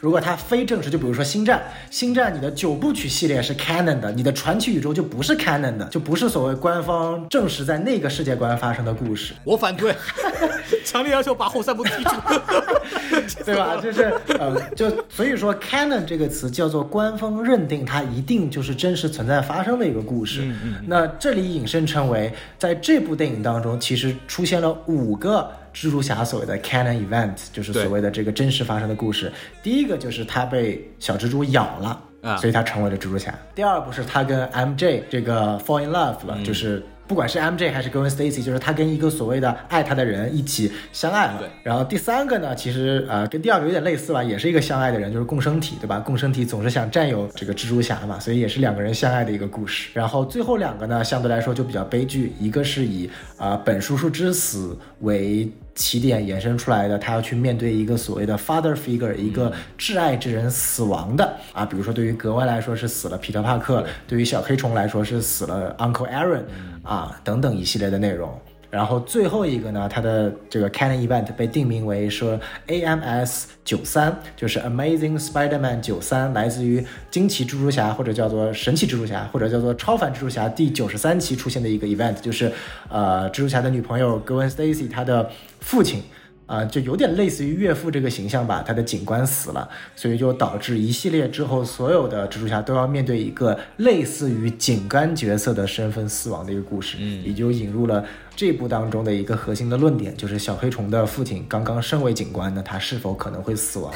如果它非正史，就比如说星战，星战你的九部曲系列是 canon 的，你的传奇宇宙就不是 canon 的，就不是所谓官方证实在那个世界观发生的故事。我反对，<laughs> 强烈要求把后三部剔除，<laughs> 对吧？就是呃，就所以说 canon 这个词叫做官方认定它一定就是真实存在发生的一个故事。嗯嗯。那这里引申成为在这部电影。当中其实出现了五个蜘蛛侠所谓的 canon event，就是所谓的这个真实发生的故事。第一个就是他被小蜘蛛咬了啊，所以他成为了蜘蛛侠。第二部是他跟 MJ 这个 fall in love 了，就是。不管是 MJ 还是 Gwen Stacy，就是他跟一个所谓的爱他的人一起相爱了。对。然后第三个呢，其实呃跟第二个有点类似吧，也是一个相爱的人，就是共生体，对吧？共生体总是想占有这个蜘蛛侠嘛，所以也是两个人相爱的一个故事。然后最后两个呢，相对来说就比较悲剧，一个是以啊本叔叔之死为。起点延伸出来的，他要去面对一个所谓的 father figure，一个挚爱之人死亡的啊，比如说对于格温来说是死了皮特帕克，对。于小黑虫来说是死了 Uncle Aaron，啊等等一系列的内容。然后最后一个呢，它的这个 canon event 被定名为说 AMS 九三，就是 Amazing Spider-Man 九三，来自于惊奇蜘蛛侠或者叫做神奇蜘蛛侠或者叫做超凡蜘蛛侠第九十三期出现的一个 event，就是呃蜘蛛侠的女朋友 Gwen Stacy 她的父亲。啊，就有点类似于岳父这个形象吧。他的警官死了，所以就导致一系列之后，所有的蜘蛛侠都要面对一个类似于警官角色的身份死亡的一个故事。嗯，也就引入了这部当中的一个核心的论点，就是小黑虫的父亲刚刚升为警官，那他是否可能会死亡？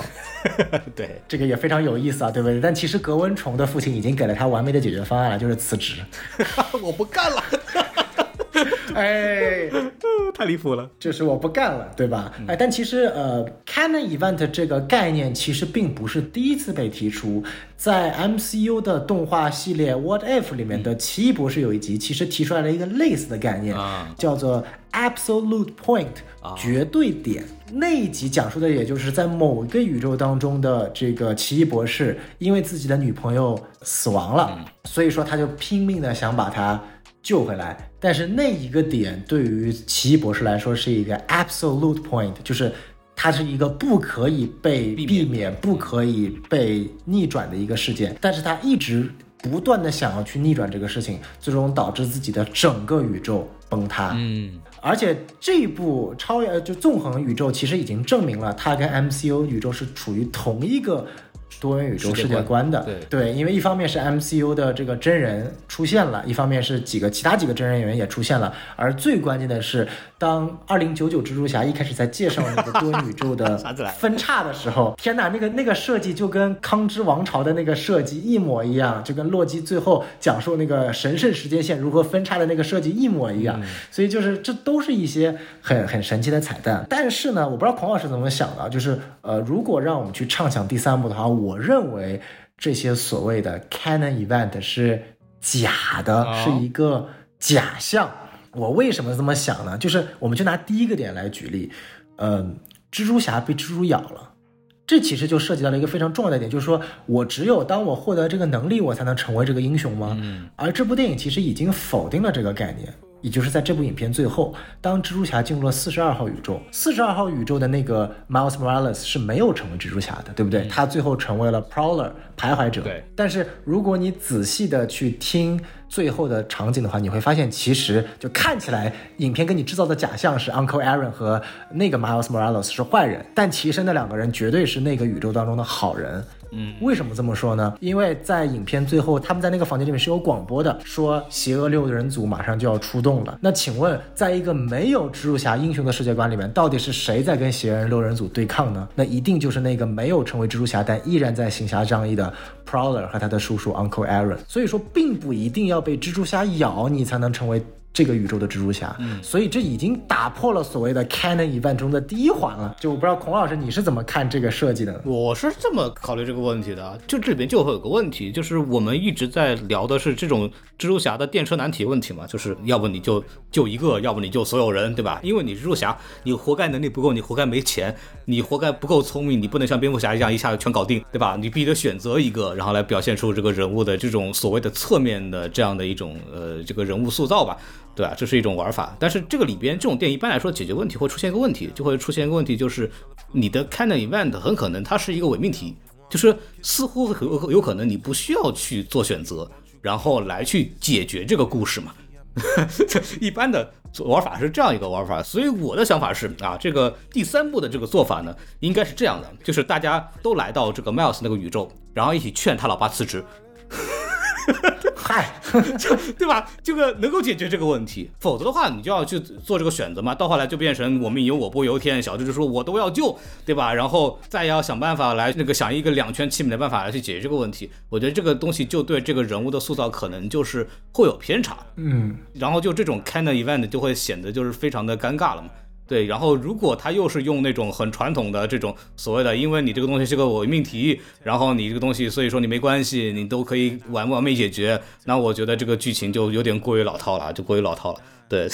<laughs> 对，这个也非常有意思啊，对不对？但其实格温虫的父亲已经给了他完美的解决方案了，就是辞职。<laughs> 我不干了。<laughs> 哎，<laughs> 太离谱了。就是我不干了，对吧？哎，但其实呃，canon event 这个概念其实并不是第一次被提出，在 MCU 的动画系列 What If 里面的奇异博士有一集，其实提出来了一个类似的概念，啊叫做 absolute point，绝对点。那一集讲述的也就是在某一个宇宙当中的这个奇异博士，因为自己的女朋友死亡了，所以说他就拼命的想把她救回来。但是那一个点对于奇异博士来说是一个 absolute point，就是它是一个不可以被避免不可以被逆转的一个事件。但是他一直不断的想要去逆转这个事情，最终导致自己的整个宇宙崩塌。嗯，而且这部超越就纵横宇宙其实已经证明了它跟 MCU 宇宙是处于同一个多元宇宙世界观的。对因为一方面是 MCU 的这个真人出现了，一方面是几个其他几个真人演员也出现了，而最关键的是，当二零九九蜘蛛侠一开始在介绍那个多元宇宙的 <laughs> 分叉的时候，天哪，那个那个设计就跟康之王朝的那个设计一模一样，就跟洛基最后讲述那个神圣时间线如何分叉的那个设计一模一样。所以就是这都是一些很很神奇的彩蛋。但是呢，我不知道孔老师怎么想的，就是呃，如果让我们去畅想第三部的话，我认为这些所谓的 canon event 是假的，哦是一个假象。我为什么这么想呢？就是我们就拿第一个点来举例，嗯、蜘蛛侠被蜘蛛咬了。这其实就涉及到了一个非常重要的点，就是说我只有当我获得这个能力，我才能成为这个英雄吗？嗯，而这部电影其实已经否定了这个概念，也就是在这部影片最后，当蜘蛛侠进入了四十二号宇宙，四十二号宇宙的那个 Miles Morales 是没有成为蜘蛛侠的，对不对？他最后成为了 Prowler 徘徊者。对。但是如果你仔细的去听最后的场景的话，你会发现其实就看起来影片给你制造的假象是 Uncle Aaron 和那个 Miles Morales 是坏人，但其实那两个人绝对是那个宇宙当中的好人。嗯，为什么这么说呢？因为在影片最后，他们在那个房间里面是有广播的，说邪恶六人组马上就要出动了。那请问，在一个没有蜘蛛侠英雄的世界观里面，到底是谁在跟邪恶六人组对抗呢？那一定就是那个没有成为蜘蛛侠，但依然在行侠仗义的 Prowler 和他的叔叔 Uncle Aaron。所以说，并不一定要被蜘蛛侠咬，你才能成为。这个宇宙的蜘蛛侠，嗯所以这已经打破了所谓的 canon event 中的第一环了。就我不知道孔老师你是怎么看这个设计的？我是这么考虑这个问题的，就这里边就会有个问题，就是我们一直在聊的是这种蜘蛛侠的电车难题问题嘛，就是要不你就救一个，要不你救所有人，对吧？因为你蜘蛛侠，你活该能力不够，你活该没钱，你活该不够聪明，你不能像蝙蝠侠一样一下子全搞定，对吧？你必须得选择一个，然后来表现出这个人物的这种所谓的侧面的这样的一种呃这个人物塑造吧。对吧？这是一种玩法，但是这个里边这种店一般来说解决问题会出现一个问题，就会出现一个问题，就是你的 canon event 很可能它是一个伪命题，就是似乎有有可能你不需要去做选择，然后来去解决这个故事嘛。<laughs> 一般的玩法是这样一个玩法，所以我的想法是啊，这个第三部的这个做法呢，应该是这样的，就是大家都来到这个 Miles 那个宇宙，然后一起劝他老爸辞职。嗨，<laughs> 就对吧？这个能够解决这个问题，否则的话，你就要去做这个选择嘛。到后来就变成我命由我不由天，小智就说我都要救，对吧？然后再要想办法来那个想一个两全其美的办法来去解决这个问题。我觉得这个东西就对这个人物的塑造可能就是会有偏差，嗯，然后就这种 kind of event 就会显得就是非常的尴尬了嘛。对，然后如果他又是用那种很传统的这种所谓的，因为你这个东西是个伪命题，然后你这个东西，所以说你没关系，你都可以完完美解决，那我觉得这个剧情就有点过于老套了，就过于老套了。对，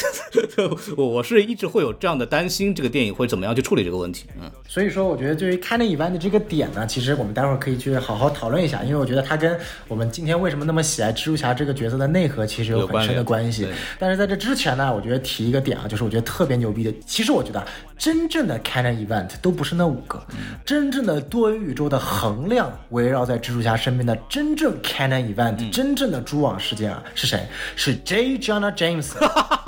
<laughs> 我我是一直会有这样的担心，这个电影会怎么样去处理这个问题。嗯，所以说我觉得对于 canon event 的这个点呢，其实我们待会儿可以去好好讨论一下，因为我觉得它跟我们今天为什么那么喜爱蜘蛛侠这个角色的内核其实有很深的关系关。但是在这之前呢，我觉得提一个点啊，就是我觉得特别牛逼的，其实我觉得真正的 canon event 都不是那五个，真正的多元宇宙的衡量围绕在蜘蛛侠身边的真正 canon event，、真正的蛛网事件啊是谁？是 J. Jonah Jameson。<laughs>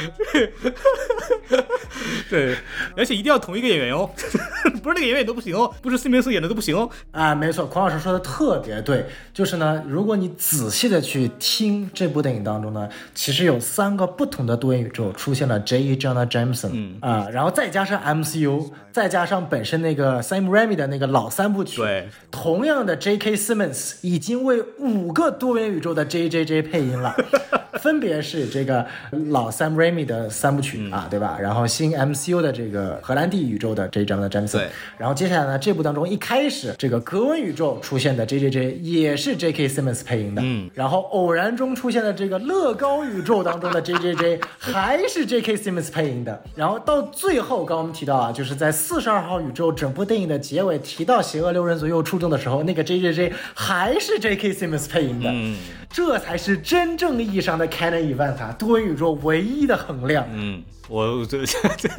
<laughs> 对，而且一定要同一个演员哦，<laughs> 不是那个演员都不行哦，不是四面四演的都不行哦。啊，没错，孔老师说的特别对，就是呢，如果你仔细的去听这部电影当中呢，其实有三个不同的多元宇宙出现了 J. Jonah Jameson，嗯啊，然后再加上 MCU，再加上本身那个 Sam Raimi 的那个老三部曲，对，同样的 J.K. Simmons 已经为五个多元宇宙的 J.J.J 配音了，<laughs> 分别是这个老 Sam Raimi 的三部曲、啊，对吧？然后新 MCU 的这个荷兰弟宇宙的这一章的詹姆斯。对，然后接下来呢，这部当中一开始这个格温宇宙出现的 J J J 也是 J K Simmons 配音的，嗯，然后偶然中出现的这个乐高宇宙当中的 J J J <laughs> 还是 J K Simmons 配音的，然后到最后，刚刚我们提到啊，就是在四十二号宇宙整部电影的结尾提到邪恶六人组又出动的时候，那个 J J J 还是 J K Simmons 配音的，嗯，这才是真正意义上的 canon event 啊，多元宇宙唯一的衡量，嗯，我这这这，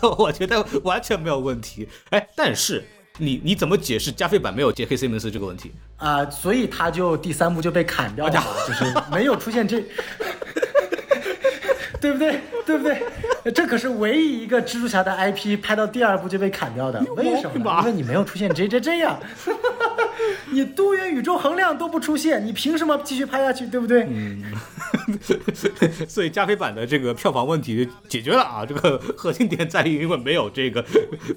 <laughs> 我觉得完全没有问题。哎，但是你你怎么解释加菲版没有杰克西蒙斯这个问题？啊、所以他就第三部就被砍掉了嘛，就是没有出现这，<laughs> 对不对？对不对？这可是唯一一个蜘蛛侠的 IP 拍到第二部就被砍掉的，为什么因为你没有出现 J J J 呀，<laughs> 你多元宇宙衡量都不出现，你凭什么继续拍下去？对不对？嗯 <laughs> 所以加菲版的这个票房问题解决了啊，这个核心点在于因为没有这个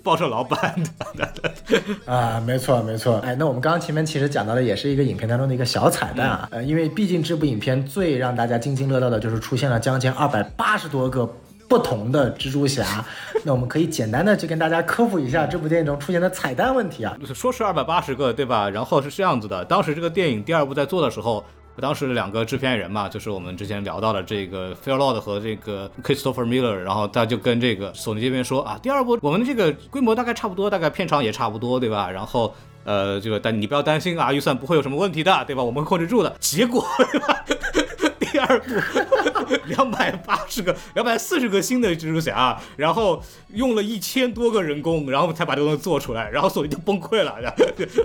报社老板的。<laughs> 啊，没错没错。哎，那我们刚刚前面其实讲到的也是一个影片当中的一个小彩蛋啊，呃，因为毕竟这部影片最让大家津津乐道的就是出现了将近二百八十多个。不同的蜘蛛侠，<laughs> 那我们可以简单的去跟大家科普一下这部电影中出现的彩蛋问题啊。说是二百八十个，对吧？然后是这样子的，当时这个电影第二部在做的时候，当时两个制片人嘛，就是我们之前聊到的这个 Phil Lord 和这个 Christopher Miller，然后他就跟这个索尼这边说啊，第二部我们的这个规模大概差不多，大概片长也差不多，对吧？然后。呃，这个但你不要担心啊，预算不会有什么问题的，对吧？我们会控制住的。结果，对吧？第二部两百八十个、<laughs> 两百四十个新的蜘蛛侠，然后用了一千多个人工，然后才把这个东西做出来，然后索尼就崩溃了，然 <laughs> 后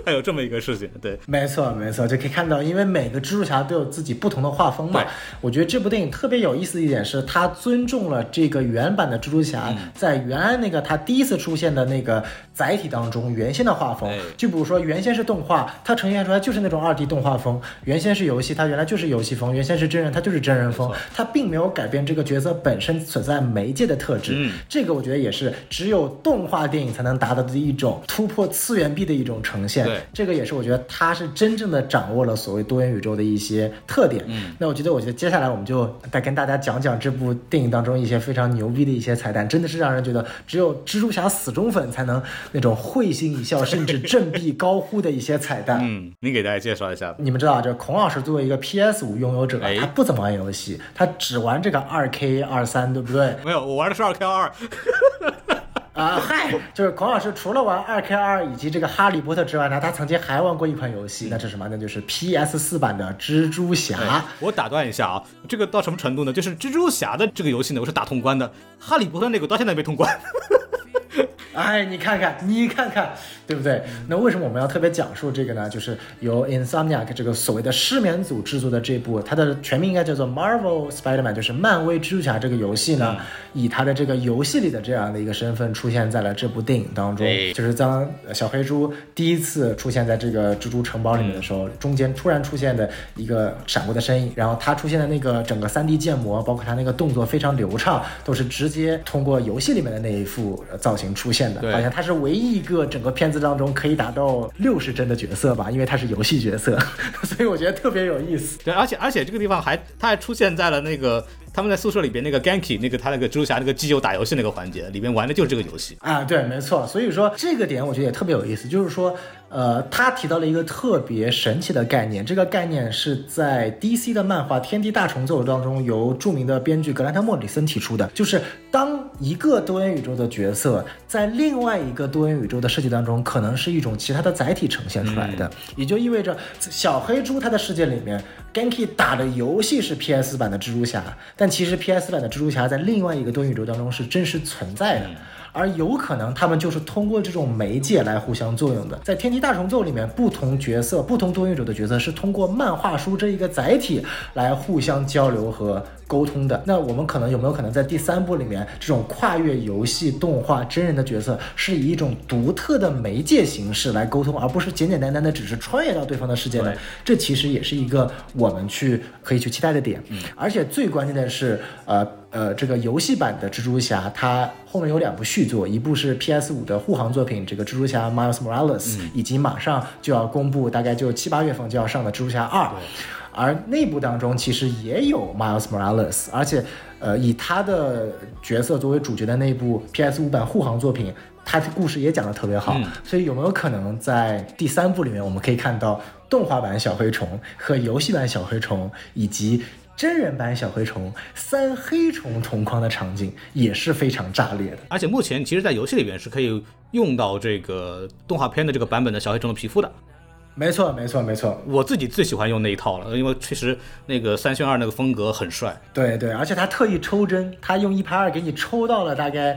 还有这么一个事情，对。没错，没错，就可以看到，因为每个蜘蛛侠都有自己不同的画风嘛。我觉得这部电影特别有意思的一点是，它尊重了这个原版的蜘蛛侠在原来那个他第一次出现的那个载体当中原先的画风哎。就比如说原先是动画，它呈现出来就是那种二 D 动画风；原先是游戏，它原来就是游戏风；原先是真人，它就是真人风。它并没有改变这个角色本身所在媒介的特质。嗯这个我觉得也是只有动画电影才能达到的一种突破次元壁的一种呈现。对这个也是我觉得它是真正的掌握了所谓多元宇宙的一些特点。嗯，那我觉得，我觉得接下来我们就再跟大家讲讲这部电影当中一些非常牛逼的一些彩蛋，真的是让人觉得只有蜘蛛侠死忠粉才能那种会心一笑，甚至振臂高呼的一些彩蛋。嗯，你给大家介绍一下吧。你们知道，这孔老师作为一个 PS 五拥有者，哎他不怎么玩游戏，他只玩这个二 K 二三，对不对？没有，我玩的是二 K 二。<laughs> 啊、嗨，就是孔老师除了玩二 K 二以及这个哈利波特之外呢，他曾经还玩过一款游戏，那是什么？那就是 PS 四版的蜘蛛侠。哎我打断一下啊，这个到什么程度呢？就是蜘蛛侠的这个游戏呢，我是打通关的，哈利波特那个到现在没通关。<laughs> <laughs> 哎，你看看，你看看，对不对？那为什么我们要特别讲述这个呢？就是由 Insomniac 这个所谓的失眠组制作的这部，它的全名应该叫做 Marvel Spider-Man，就是漫威蜘蛛侠这个游戏呢，以它的这个游戏里的这样的一个身份出现在了这部电影当中。哎就是当小黑猪第一次出现在这个蜘蛛城堡里面的时候，中间突然出现的一个闪过的身影，然后他出现的那个整个 3D 建模，包括他那个动作非常流畅，都是直接通过游戏里面的那一副呃造型出现的。好像他是唯一一个整个片子当中可以达到六十帧的角色吧，因为他是游戏角色，<laughs> 所以我觉得特别有意思。对，而且而且这个地方还他还出现在了那个他们在宿舍里边那个 Ganky 那个他那个蜘蛛侠那个基友打游戏那个环节里边玩的就是这个游戏。啊，对，没错。所以说这个点我觉得也特别有意思，就是说，呃，他提到了一个特别神奇的概念，这个概念是在 DC 的漫画《天地大重奏》当中由著名的编剧格兰特·莫里森提出的，就是当一个多元宇宙的角色在另外一个多元宇宙的世界当中，可能是一种其他的载体呈现出来的，也就意味着小黑猪他的世界里面，Genki 打的游戏是 PS 版的蜘蛛侠，但其实 PS 版的蜘蛛侠在另外一个多元宇宙当中是真实存在的。而有可能他们就是通过这种媒介来互相作用的。在《天梯大重奏》里面，不同角色、不同多元者的角色是通过漫画书这一个载体来互相交流和沟通的。那我们可能有没有可能在第三部里面，这种跨越游戏、动画、真人的角色是以一种独特的媒介形式来沟通，而不是简简单单的只是穿越到对方的世界呢？这其实也是一个我们去可以去期待的点。而且最关键的是，呃呃，这个游戏版的蜘蛛侠，它后面有两部续作，一部是 PS 五的护航作品，这个蜘蛛侠 Miles Morales，、以及马上就要公布，大概就七八月份就要上的蜘蛛侠二。而内部当中其实也有 Miles Morales，而且呃以他的角色作为主角的那部 PS 五版护航作品，他的故事也讲得特别好，所以有没有可能在第三部里面我们可以看到动画版小黑虫和游戏版小黑虫以及。真人版小黑虫三黑虫同框的场景也是非常炸裂的，而且目前其实，在游戏里边是可以用到这个动画片的这个版本的小黑虫的皮肤的。没错，没错，没错。我自己最喜欢用那一套了，因为确实那个三选二那个风格很帅。对对，而且他特意抽帧，他用一拍二给你抽到了大概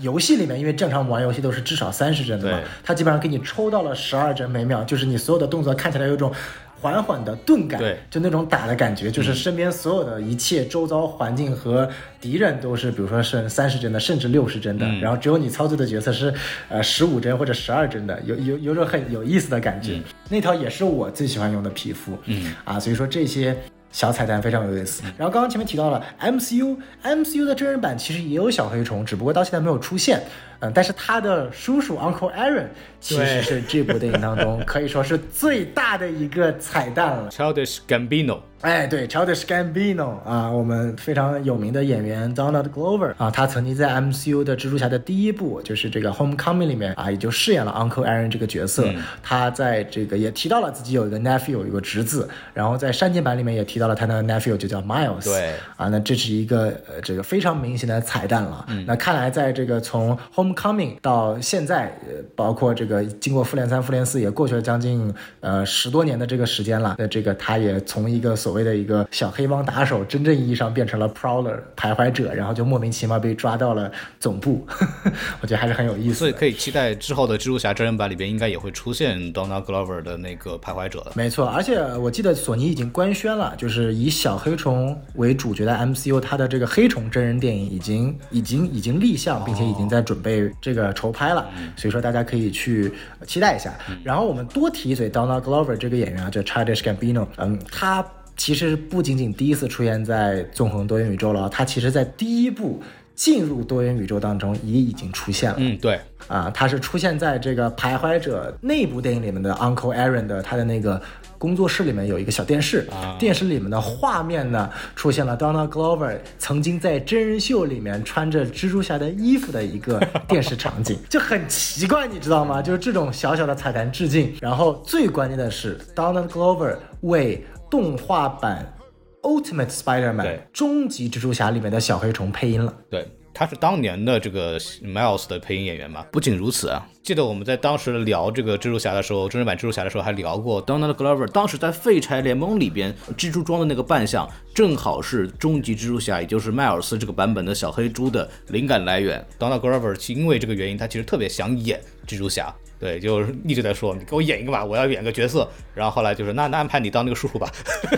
游戏里面，因为正常玩游戏都是至少三十帧的嘛，他基本上给你抽到了十二帧每秒，就是你所有的动作看起来有种。缓缓的钝感，对，就那种打的感觉，就是身边所有的一切、周遭环境和敌人都是，比如说是三十帧的，甚至六十帧的，然后只有你操作的角色是呃十五帧或者十二帧的，有有有种很有意思的感觉。那套也是我最喜欢用的皮肤，嗯。啊，所以说这些小彩蛋非常有意思。然后刚刚前面提到了 MCU，MCU 的真人版其实也有小黑虫，只不过到现在没有出现。嗯，但是他的叔叔 Uncle Aaron 其实是这部电影当中 <laughs> 可以说是最大的一个彩蛋了。Childish Gambino，哎，对，Childish Gambino 啊，我们非常有名的演员 Donald Glover 啊，他曾经在 MCU 的蜘蛛侠的第一部，就是这个 Homecoming 里面啊，也就饰演了 Uncle Aaron 这个角色。他在这个也提到了自己有一个 nephew，有一个侄子，然后在删减版里面也提到了他的 nephew 就叫 Miles。对，啊，那这是一个呃这个非常明显的彩蛋了。那看来在这个从 Home Coming 到现在，呃，包括这个经过复联三、复联四也过去了将近呃十多年的这个时间了。那这个他也从一个所谓的一个小黑帮打手，真正意义上变成了 Prowler 徘徊者，然后就莫名其妙被抓到了总部。<laughs> 我觉得还是很有意思。所以可以期待之后的蜘蛛侠真人版里边应该也会出现 Donald Glover 的那个徘徊者的。没错，而且我记得索尼已经官宣了，就是以小黑虫为主角的 MCU，它的这个黑虫真人电影已经已经已经立项，并且已经在准备这个筹拍了，所以说大家可以去期待一下。然后我们多提一嘴 Donald Glover 这个演员啊，叫 Childish Gambino，嗯，他其实不仅仅第一次出现在纵横多元宇宙了，他其实在第一部进入多元宇宙当中也已经出现了。嗯，对，啊，他是出现在这个徘徊者那部电影里面的 Uncle Aaron 的他的那个工作室里面有一个小电视，电视里面的画面呢出现了 Donald Glover 曾经在真人秀里面穿着蜘蛛侠的衣服的一个电视场景，<laughs> 就很奇怪，你知道吗？就是这种小小的彩蛋致敬。然后最关键的是 Donald Glover 为动画版 Ultimate Spider-Man 终极蜘蛛侠里面的小黑虫配音了。对，他是当年的这个 Miles 的配音演员嘛。不仅如此啊，记得我们在当时聊这个蜘蛛侠的时候，真人版蜘蛛侠的时候还聊过 Donald Glover，当时在废柴联盟里边蜘蛛装的那个扮相，正好是终极蜘蛛侠，也就是迈尔斯这个版本的小黑猪的灵感来源。Donald Glover 因为这个原因，他其实特别想演蜘蛛侠。对，就是一直在说你给我演一个吧，我要演个角色。然后后来就是那那安排你当那个叔叔吧，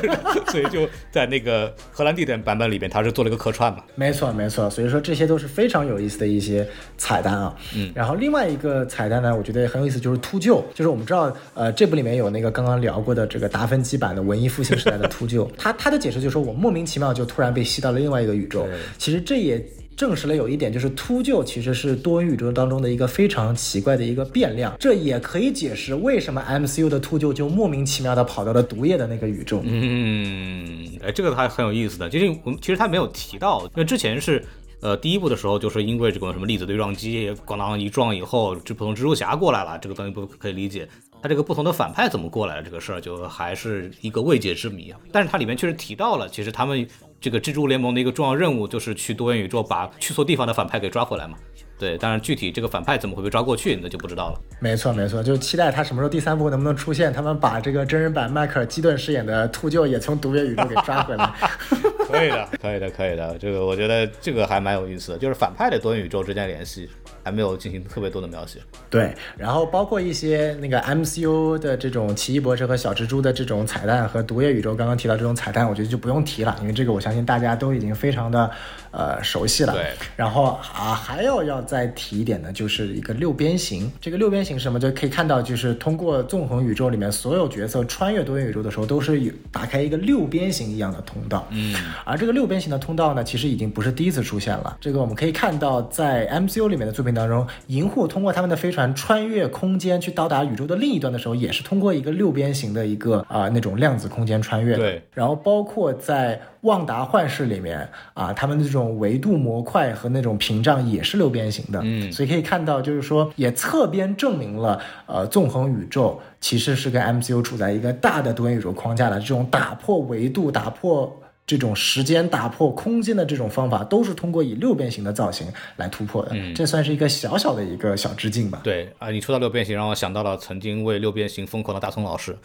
<laughs> 所以就在那个荷兰弟的版本里边，他是做了一个客串嘛。没错，没错，所以说这些都是非常有意思的一些彩蛋啊。嗯，然后另外一个彩蛋呢，我觉得也很有意思，就是秃鹫，就是我们知道，呃，这部里面有那个刚刚聊过的这个达芬奇版的文艺复兴时代的秃鹫，他他的解释就是说我莫名其妙就突然被吸到了另外一个宇宙。其实这也。证实了有一点，就是秃鹫其实是多元宇宙当中的一个非常奇怪的一个变量，这也可以解释为什么 MCU 的秃鹫就莫名其妙的跑到了毒液的那个宇宙。嗯，哎，这个还很有意思的，就是我们其实他没有提到，因为之前是。呃，第一部的时候就是因为这个什么粒子对撞机咣当一撞以后，这普通蜘蛛侠过来了，这个东西不可以理解。他这个不同的反派怎么过来了这个事儿，就还是一个未解之谜啊。但是它里面确实提到了，其实他们这个蜘蛛联盟的一个重要任务就是去多元宇宙把去错地方的反派给抓回来嘛。对，当然具体这个反派怎么会被抓过去，那就不知道了。没错，没错，就期待他什么时候第三部能不能出现，他们把这个真人版迈克尔基顿饰演的秃鹫也从独元宇宙给抓回来。<laughs> 可以的，<laughs> 可以的，可以的。这个我觉得这个还蛮有意思的，就是反派的多元宇宙之间联系还没有进行特别多的描写。对，然后包括一些那个 MCU 的这种奇异博士和小蜘蛛的这种彩蛋和毒液宇宙刚刚提到这种彩蛋，我觉得就不用提了，因为这个我相信大家都已经非常的呃熟悉了。对，然后啊还有要再提一点呢，就是一个六边形。这个六边形是什么？就可以看到，就是通过纵横宇宙里面所有角色穿越多元宇宙的时候，都是有打开一个六边形一样的通道。嗯，而这个六边形的通道呢，其实已经不是第一次出现了。这个我们可以看到，在 MCU 里面的作品当中，银护通过他们的飞船穿越空间去到达宇宙的另一端的时候，也是通过一个六边形的一个啊、那种量子空间穿越。对然后包括在旺达幻视里面啊，他们这种维度模块和那种屏障也是六边形的，嗯所以可以看到，就是说也侧边证明了，呃，纵横宇宙其实是跟 MCU 处在一个大的多元宇宙框架的这种打破维度、打破。这种时间打破空间的这种方法，都是通过以六边形的造型来突破的。嗯这算是一个小小的一个小致敬吧。对啊，你说到六边形，让我想到了曾经为六边形疯狂的大葱老师，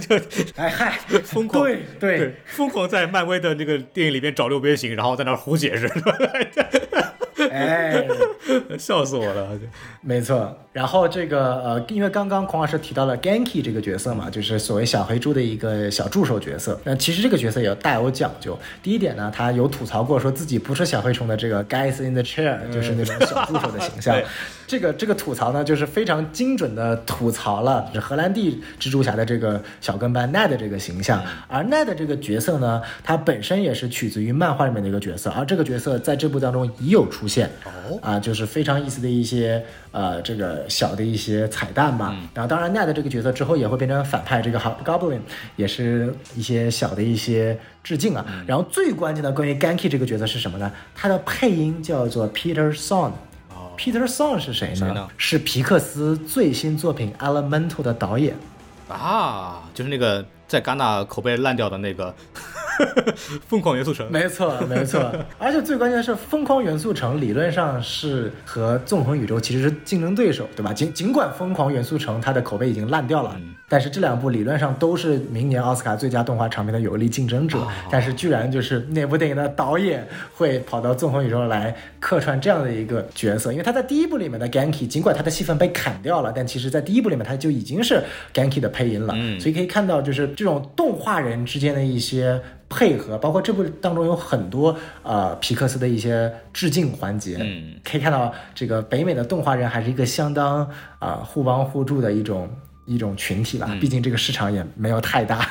就哎嗨，疯狂对对对，疯狂在漫威的那个电影里面找六边形，然后在那儿胡解释，哎，<laughs> 笑死我了。没错，然后这个呃，因为刚刚孔老师提到了 Genki 这个角色嘛，就是所谓小黑猪的一个小助手角色。那其实这个角色也大有讲究。第一点呢，他有吐槽过说自己不是小黑虫的这个 guys in the chair，就是那种小助手的形象。<laughs> 对这个这个吐槽呢，就是非常精准的吐槽了是荷兰弟蜘蛛侠的这个小跟班 Ned 这个形象，而 Ned 这个角色呢，他本身也是取自于漫画里面的一个角色，而这个角色在这部当中已有出现。哦啊，就是非常意思的一些呃这个小的一些彩蛋吧。然后当然 Ned 这个角色之后也会变成反派，这个 Goblin 也是一些小的一些致敬啊。然后最关键的关于 Ganky 这个角色是什么呢？他的配音叫做 Peter Song。Peter Song 是谁呢？谁呢是皮克斯最新作品《Elemental》的导演。啊，就是那个在戛纳口碑烂掉的那个 <laughs> 疯狂元素城。没错，没错。<laughs> 而且最关键的是，《疯狂元素城》理论上是和《纵横宇宙》其实是竞争对手，对吧？尽尽管《疯狂元素城》它的口碑已经烂掉了，但是这两部理论上都是明年奥斯卡最佳动画长片的有力竞争者。但是居然就是那部电影的导演会跑到《纵横宇宙》来客串这样的一个角色，因为他在第一部里面的 Ganki，尽管他的戏份被砍掉了，但其实在第一部里面他就已经是 Ganki 的配音了。嗯所以可以看到，就是这种动画人之间的一些配合，包括这部当中有很多呃皮克斯的一些致敬环节。嗯，可以看到这个北美的动画人还是一个相当啊、呃互帮互助的一种一种群体吧。毕竟这个市场也没有太大。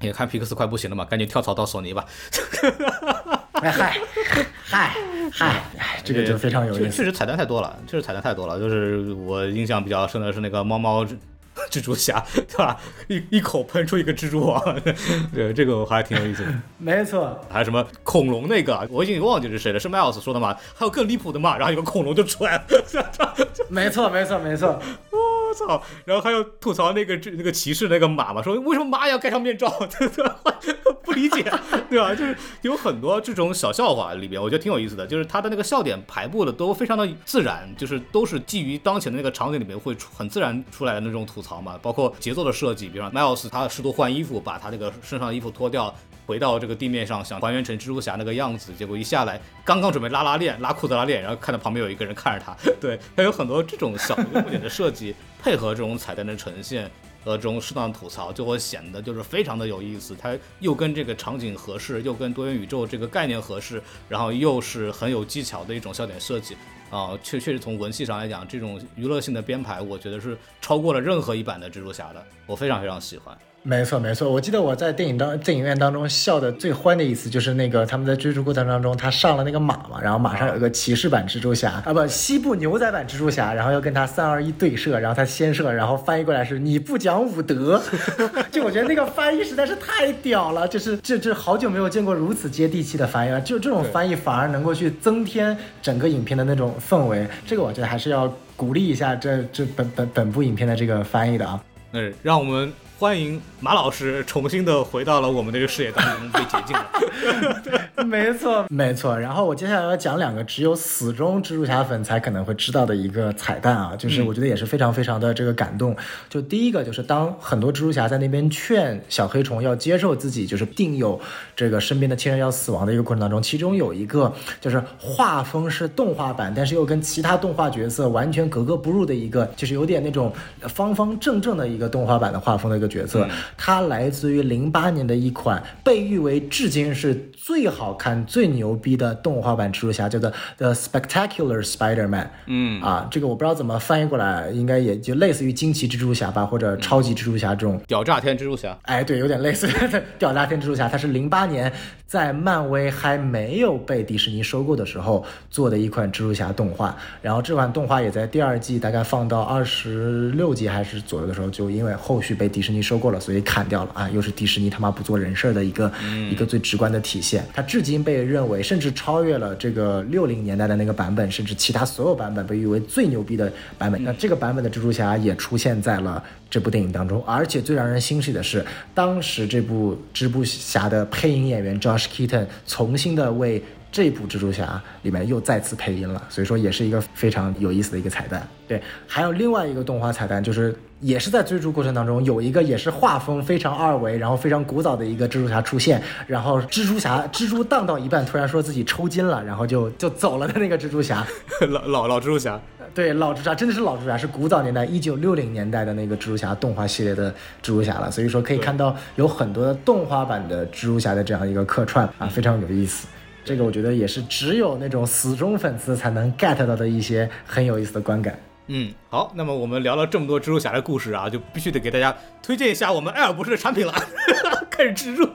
也看皮克斯快不行了嘛，赶紧跳槽到索尼吧。<laughs> 哎嗨嗨嗨，哎这个就非常有意思。确确实彩蛋太多了，确实彩蛋太多了。就是我印象比较深的是那个猫猫蜘蜘蛛侠，对吧？一一口喷出一个蜘蛛网，对，这个还挺有意思的。没错，还有什么恐龙那个，我已经忘记是谁了，是麦奥斯说的嘛？还有更离谱的嘛？然后有个恐龙就出来了，<laughs> 没错，没错，没错。操！然后还有吐槽那个这那个骑士那个马嘛，说为什么马也要盖上面罩？<laughs> 不理解，<laughs> 对吧？就是有很多这种小笑话里边，我觉得挺有意思的。就是他的那个笑点排布的都非常的自然，就是都是基于当前的那个场景里面会出很自然出来的那种吐槽嘛。包括节奏的设计，比方说迈奥斯他试图换衣服，把他那个身上的衣服脱掉。回到这个地面上，想还原成蜘蛛侠那个样子，结果一下来，刚刚准备拉拉链，拉裤子拉链，然后看到旁边有一个人看着他，<laughs> 对，他有很多这种小的优点的设计，配合这种彩蛋的呈现和这种适当的吐槽，就会显得就是非常的有意思。它又跟这个场景合适，又跟多元宇宙这个概念合适，然后又是很有技巧的一种笑点设计。啊，确确实从文戏上来讲，这种娱乐性的编排，我觉得是超过了任何一版的蜘蛛侠的，我非常非常喜欢。没错，没错。我记得我在电影当电影院当中笑的最欢的一次，就是那个他们在追逐过程当中，他上了那个马嘛，然后马上有一个骑士版蜘蛛侠啊，不，西部牛仔版蜘蛛侠，然后要跟他三二一对射，然后他先射，然后翻译过来是你不讲武德，<laughs> 就我觉得那个翻译实在是太屌了，就是这这好久没有见过如此接地气的翻译了，就这种翻译反而能够去增添整个影片的那种氛围，这个我觉得还是要鼓励一下这这本本本部影片的这个翻译的啊。嗯，让我们欢迎马老师重新的回到了我们这个视野当中，被解禁了。<laughs> 没错，没错。然后我接下来要讲两个只有死忠蜘蛛侠粉才可能会知道的一个彩蛋啊，就是我觉得也是非常非常的这个感动。就第一个就是当很多蜘蛛侠在那边劝小黑虫要接受自己就是定有这个身边的亲人要死亡的一个过程当中，其中有一个就是画风是动画版，但是又跟其他动画角色完全格格不入的一个，就是有点那种方方正正的一个动画版的画风的一个角色。它来自于零八年的一款被誉为至今是最好看、最牛逼的动画版蜘蛛侠，叫做《The Spectacular Spider-Man》。嗯啊，这个我不知道怎么翻译过来，应该也就类似于惊奇蜘蛛侠吧，或者超级蜘蛛侠这种屌炸天蜘蛛侠，哎，对，有点类似的 <laughs> 屌炸天蜘蛛侠，它是零八年在漫威还没有被迪士尼收购的时候做的一款蜘蛛侠动画。然后这款动画也在第二季大概放到二十六集还是左右的时候，就因为后续被迪士尼收购了，所以砍掉了啊！又是迪士尼他妈不做人事儿的一个、一个最直观的体现。它至今被认为甚至超越了这个六零年代的那个版本，甚至其他所有版本被誉为最牛逼的版本。那这个版本的蜘蛛侠也出现在了这部电影当中，而且最让人欣喜的是，当时这部蜘蛛侠的配音演员 Josh Keaton 重新的为这部蜘蛛侠里面又再次配音了，所以说也是一个非常有意思的一个彩蛋。对，还有另外一个动画彩蛋，就是也是在追逐过程当中有一个也是画风非常二维，然后非常古早的一个蜘蛛侠出现，然后蜘蛛侠蜘蛛荡到一半，突然说自己抽筋了，然后就就走了的那个蜘蛛侠。<laughs> 老老老蜘蛛侠，对，老蜘蛛侠真的是老蜘蛛侠，是古早年代一九六零年代的那个蜘蛛侠动画系列的蜘蛛侠了，所以说可以看到有很多的动画版的蜘蛛侠的这样一个客串啊，非常有意思。这个我觉得也是只有那种死忠粉丝才能 get 到的一些很有意思的观感。嗯，好，那么我们聊了这么多蜘蛛侠的故事啊，就必须得给大家推荐一下我们艾尔博士的产品了，<laughs> 开始植入。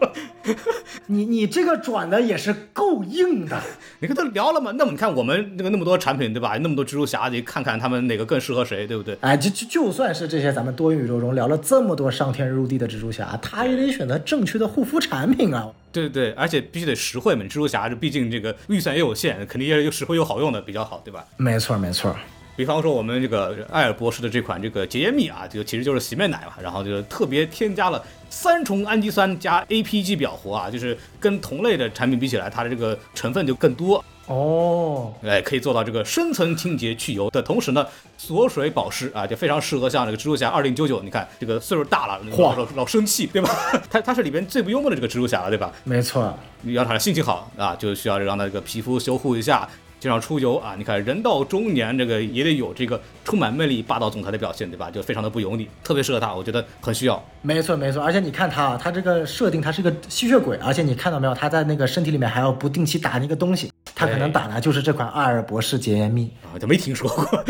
你你这个转的也是够硬的，<laughs> 你跟他聊了嘛？那么你看我们那个那么多产品对吧？那么多蜘蛛侠，你看看他们哪个更适合谁，对不对？哎，就就就算是这些咱们多元宇宙中聊了这么多上天入地的蜘蛛侠，他也得选择正确的护肤产品啊。对对对，而且必须得实惠嘛，蜘蛛侠这毕竟这个预算也有限，肯定也有实惠又好用的比较好，对吧？没错没错。比方说我们这个艾尔博士的这款这个洁颜蜜啊，就其实就是洗面奶嘛，然后就特别添加了三重氨基酸加 APG 表活啊，就是跟同类的产品比起来，它的这个成分就更多哦。哎，可以做到这个深层清洁去油的同时呢，锁水保湿啊，就非常适合像这个蜘蛛侠二零九九，你看这个岁数大了，老老老生气，对吧？<laughs> 他他是里边最不幽默的这个蜘蛛侠了，对吧？没错，你要他心情好啊，就需要让他这个皮肤修护一下。经常出游啊，你看人到中年，这个也得有这个充满魅力、霸道总裁的表现，对吧？就非常的不油腻，特别适合他，我觉得很需要。没错没错，而且你看他啊，他这个设定，他是个吸血鬼，而且你看到没有，他在那个身体里面还要不定期打那个东西，他可能打的就是这款阿尔博士洁颜蜜啊，就没听说过。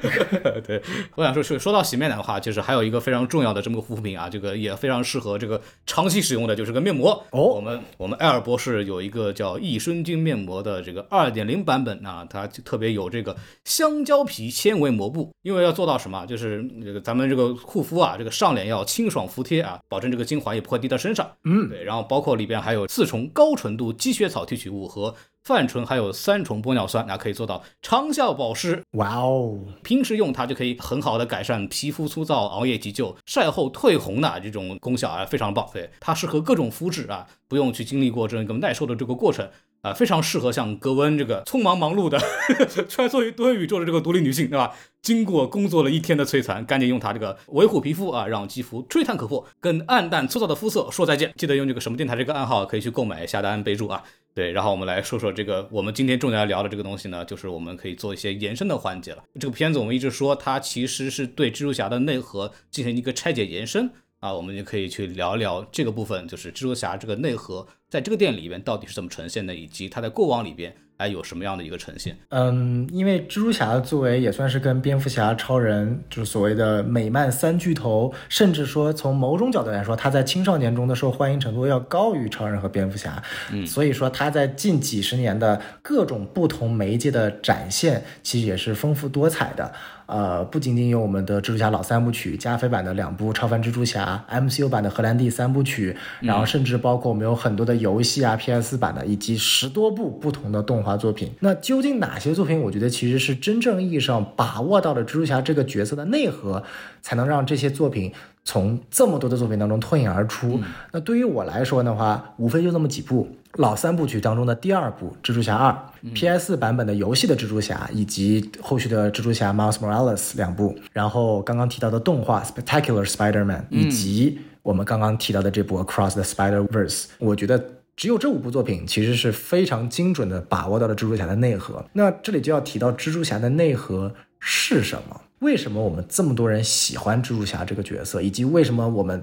<laughs> 对，我想说，说说到洗面奶的话，就是还有一个非常重要的这么个护肤品啊，这个也非常适合这个长期使用的，就是个面膜。哦，我们我们艾尔博士有一个叫益生菌面膜的这个二点零版本啊，它特别有这个香蕉皮纤维膜布，因为要做到什么，就是这个咱们这个护肤啊，这个上脸要清爽服帖啊，保证这个精华也不会滴到身上。嗯，对，然后包括里边还有四重高纯度积雪草提取物和。泛醇还有三重玻尿酸，那可以做到长效保湿。哇哦！平时用它就可以很好的改善皮肤粗糙、熬夜急救、晒后退红的这种功效啊，非常棒。对，它适合各种肤质啊，不用去经历过这个耐受的这个过程啊，非常适合像格温这个匆忙忙碌的穿梭于多元宇宙的这个独立女性，对吧？经过工作了一天的摧残，赶紧用它这个维护皮肤啊，让肌肤吹弹可破，跟暗淡粗糙的肤色说再见。记得用这个什么电台这个暗号可以去购买下单备注啊。对，然后我们来说说这个，我们今天重点要聊的这个东西呢，就是我们可以做一些延伸的环节了。这个片子我们一直说它其实是对蜘蛛侠的内核进行一个拆解延伸啊，我们就可以去聊聊这个部分，就是蜘蛛侠这个内核在这个电影里边到底是怎么呈现的，以及它在过往里边。还有什么样的一个呈现？嗯，因为蜘蛛侠作为也算是跟蝙蝠侠、超人，就是所谓的美漫三巨头，甚至说从某种角度来说，他在青少年中的受欢迎程度要高于超人和蝙蝠侠。嗯，所以说他在近几十年的各种不同媒介的展现，其实也是丰富多彩的。呃，不仅仅有我们的蜘蛛侠老三部曲、加菲版的两部超凡蜘蛛侠、MCU 版的荷兰弟三部曲，然后甚至包括我们有很多的游戏啊、PS 版的，以及十多部不同的动画作品。那究竟哪些作品，我觉得其实是真正意义上把握到了蜘蛛侠这个角色的内核，才能让这些作品从这么多的作品当中脱颖而出？那对于我来说的话，无非就那么几部。老三部曲当中的第二部《蜘蛛侠二》，PS 版本的游戏的蜘蛛侠，以及后续的蜘蛛侠 Miles Morales 两部，然后刚刚提到的动画《Spectacular Spider-Man》，以及我们刚刚提到的这部《Across the Spider-Verse》，我觉得只有这五部作品其实是非常精准的把握到了蜘蛛侠的内核。那这里就要提到蜘蛛侠的内核是什么？为什么我们这么多人喜欢蜘蛛侠这个角色，以及为什么我们？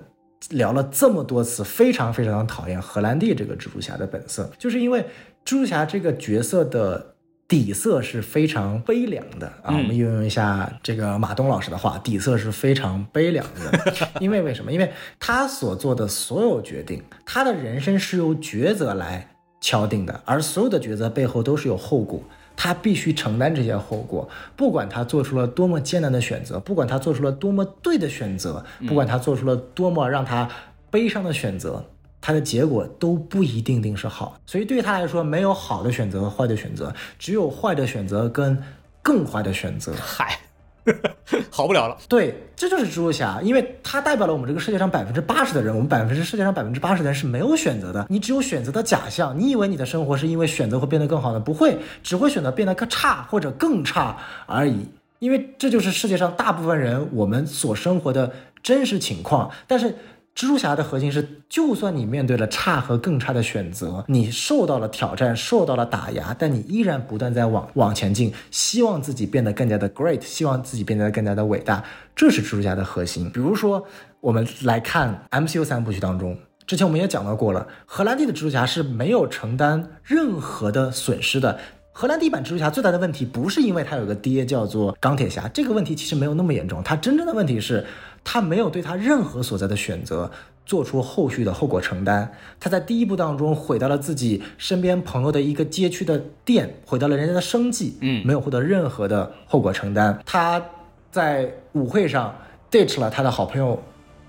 聊了这么多次，非常非常的讨厌荷兰弟这个蜘蛛侠的本色，就是因为蜘蛛侠这个角色的底色是非常悲凉的啊。我们运用一下这个马东老师的话，底色是非常悲凉的。<laughs> 因为为什么？因为他所做的所有决定，他的人生是由抉择来敲定的，而所有的抉择背后都是有后果。他必须承担这些后果，不管他做出了多么艰难的选择，不管他做出了多么对的选择，不管他做出了多么让他悲伤的选择，他的结果都不一定定是好。所以对于他来说，没有好的选择和坏的选择，只有坏的选择跟更坏的选择。嗨，<laughs> 好不了了。对，这就是蜘蛛侠，因为它代表了我们这个世界上百分之八十的人，我们百分之世界上百分之八十的人是没有选择的，你只有选择的假象。你以为你的生活是因为选择会变得更好的？不会，只会选择变得更差或者更差而已。因为这就是世界上大部分人我们所生活的真实情况。但是。蜘蛛侠的核心是，就算你面对了差和更差的选择，你受到了挑战，受到了打压，但你依然不断在往往前进，希望自己变得更加的 great，希望自己变得更加的伟大，这是蜘蛛侠的核心。比如说，我们来看 MCU 三部曲当中，之前我们也讲到过了，荷兰弟的蜘蛛侠是没有承担任何的损失的。荷兰弟版蜘蛛侠最大的问题不是因为他有个爹叫做钢铁侠，这个问题其实没有那么严重，他真正的问题是。他没有对他任何所在的选择做出后续的后果承担。他在第一步当中毁掉了自己身边朋友的一个街区的店，毁掉了人家的生计，嗯，没有获得任何的后果承担。他在舞会上 ditch 了他的好朋友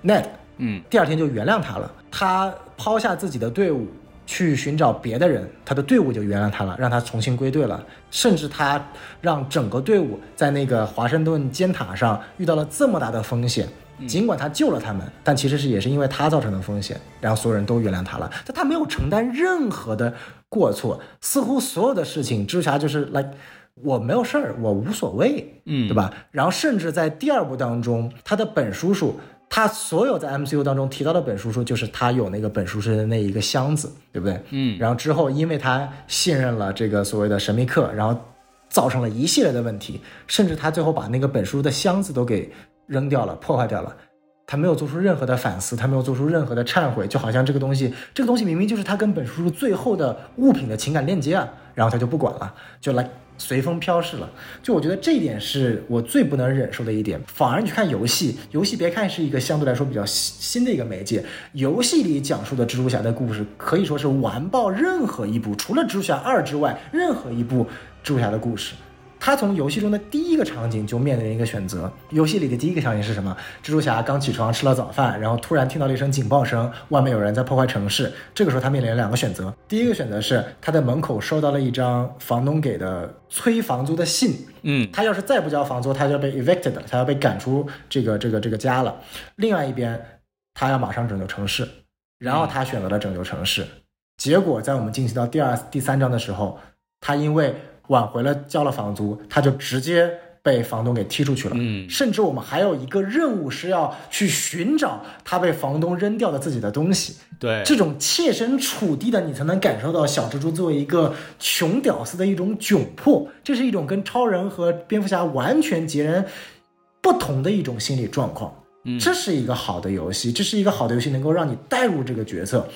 Ned，嗯，第二天就原谅他了。他抛下自己的队伍去寻找别的人，他的队伍就原谅他了，让他重新归队了。甚至他让整个队伍在那个华盛顿尖塔上遇到了这么大的风险。尽管他救了他们，但其实是也是因为他造成的风险，然后所有人都原谅他了。但他没有承担任何的过错，似乎所有的事情，蜘蛛侠就是来，我没有事儿，我无所谓，嗯，对吧？然后甚至在第二部当中，他的本叔叔，他所有在 MCU 当中提到的本叔叔，就是他有那个本叔叔的那一个箱子，对不对？嗯，然后之后因为他信任了这个所谓的神秘客，然后造成了一系列的问题，甚至他最后把那个本叔的箱子都给。扔掉了，破坏掉了，他没有做出任何的反思，他没有做出任何的忏悔，就好像这个东西，这个东西明明就是他跟本叔叔最后的物品的情感链接啊，然后他就不管了，就来随风飘逝了。就我觉得这一点是我最不能忍受的一点。反而你去看游戏，游戏别看是一个相对来说比较新的一个媒介，游戏里讲述的蜘蛛侠的故事可以说是完爆任何一部，除了蜘蛛侠二之外，任何一部蜘蛛侠的故事。他从游戏中的第一个场景就面临一个选择。游戏里的第一个场景是什么？蜘蛛侠刚起床吃了早饭，然后突然听到了一声警报声，外面有人在破坏城市。这个时候他面临了两个选择。第一个选择是他在门口收到了一张房东给的催房租的信，嗯，他要是再不交房租，他就要被 evicted 了，他要被赶出这个这个这个家了。另外一边，他要马上拯救城市，然后他选择了拯救城市。结果在我们进行到第二、第三章的时候，他因为挽回了交了房租，他就直接被房东给踢出去了。嗯，甚至我们还有一个任务是要去寻找他被房东扔掉的自己的东西。对，这种切身处地的，你才能感受到小蜘蛛作为一个穷屌丝的一种窘迫。这是一种跟超人和蝙蝠侠完全截然不同的一种心理状况。嗯，这是一个好的游戏，这是一个好的游戏，能够让你带入这个角色。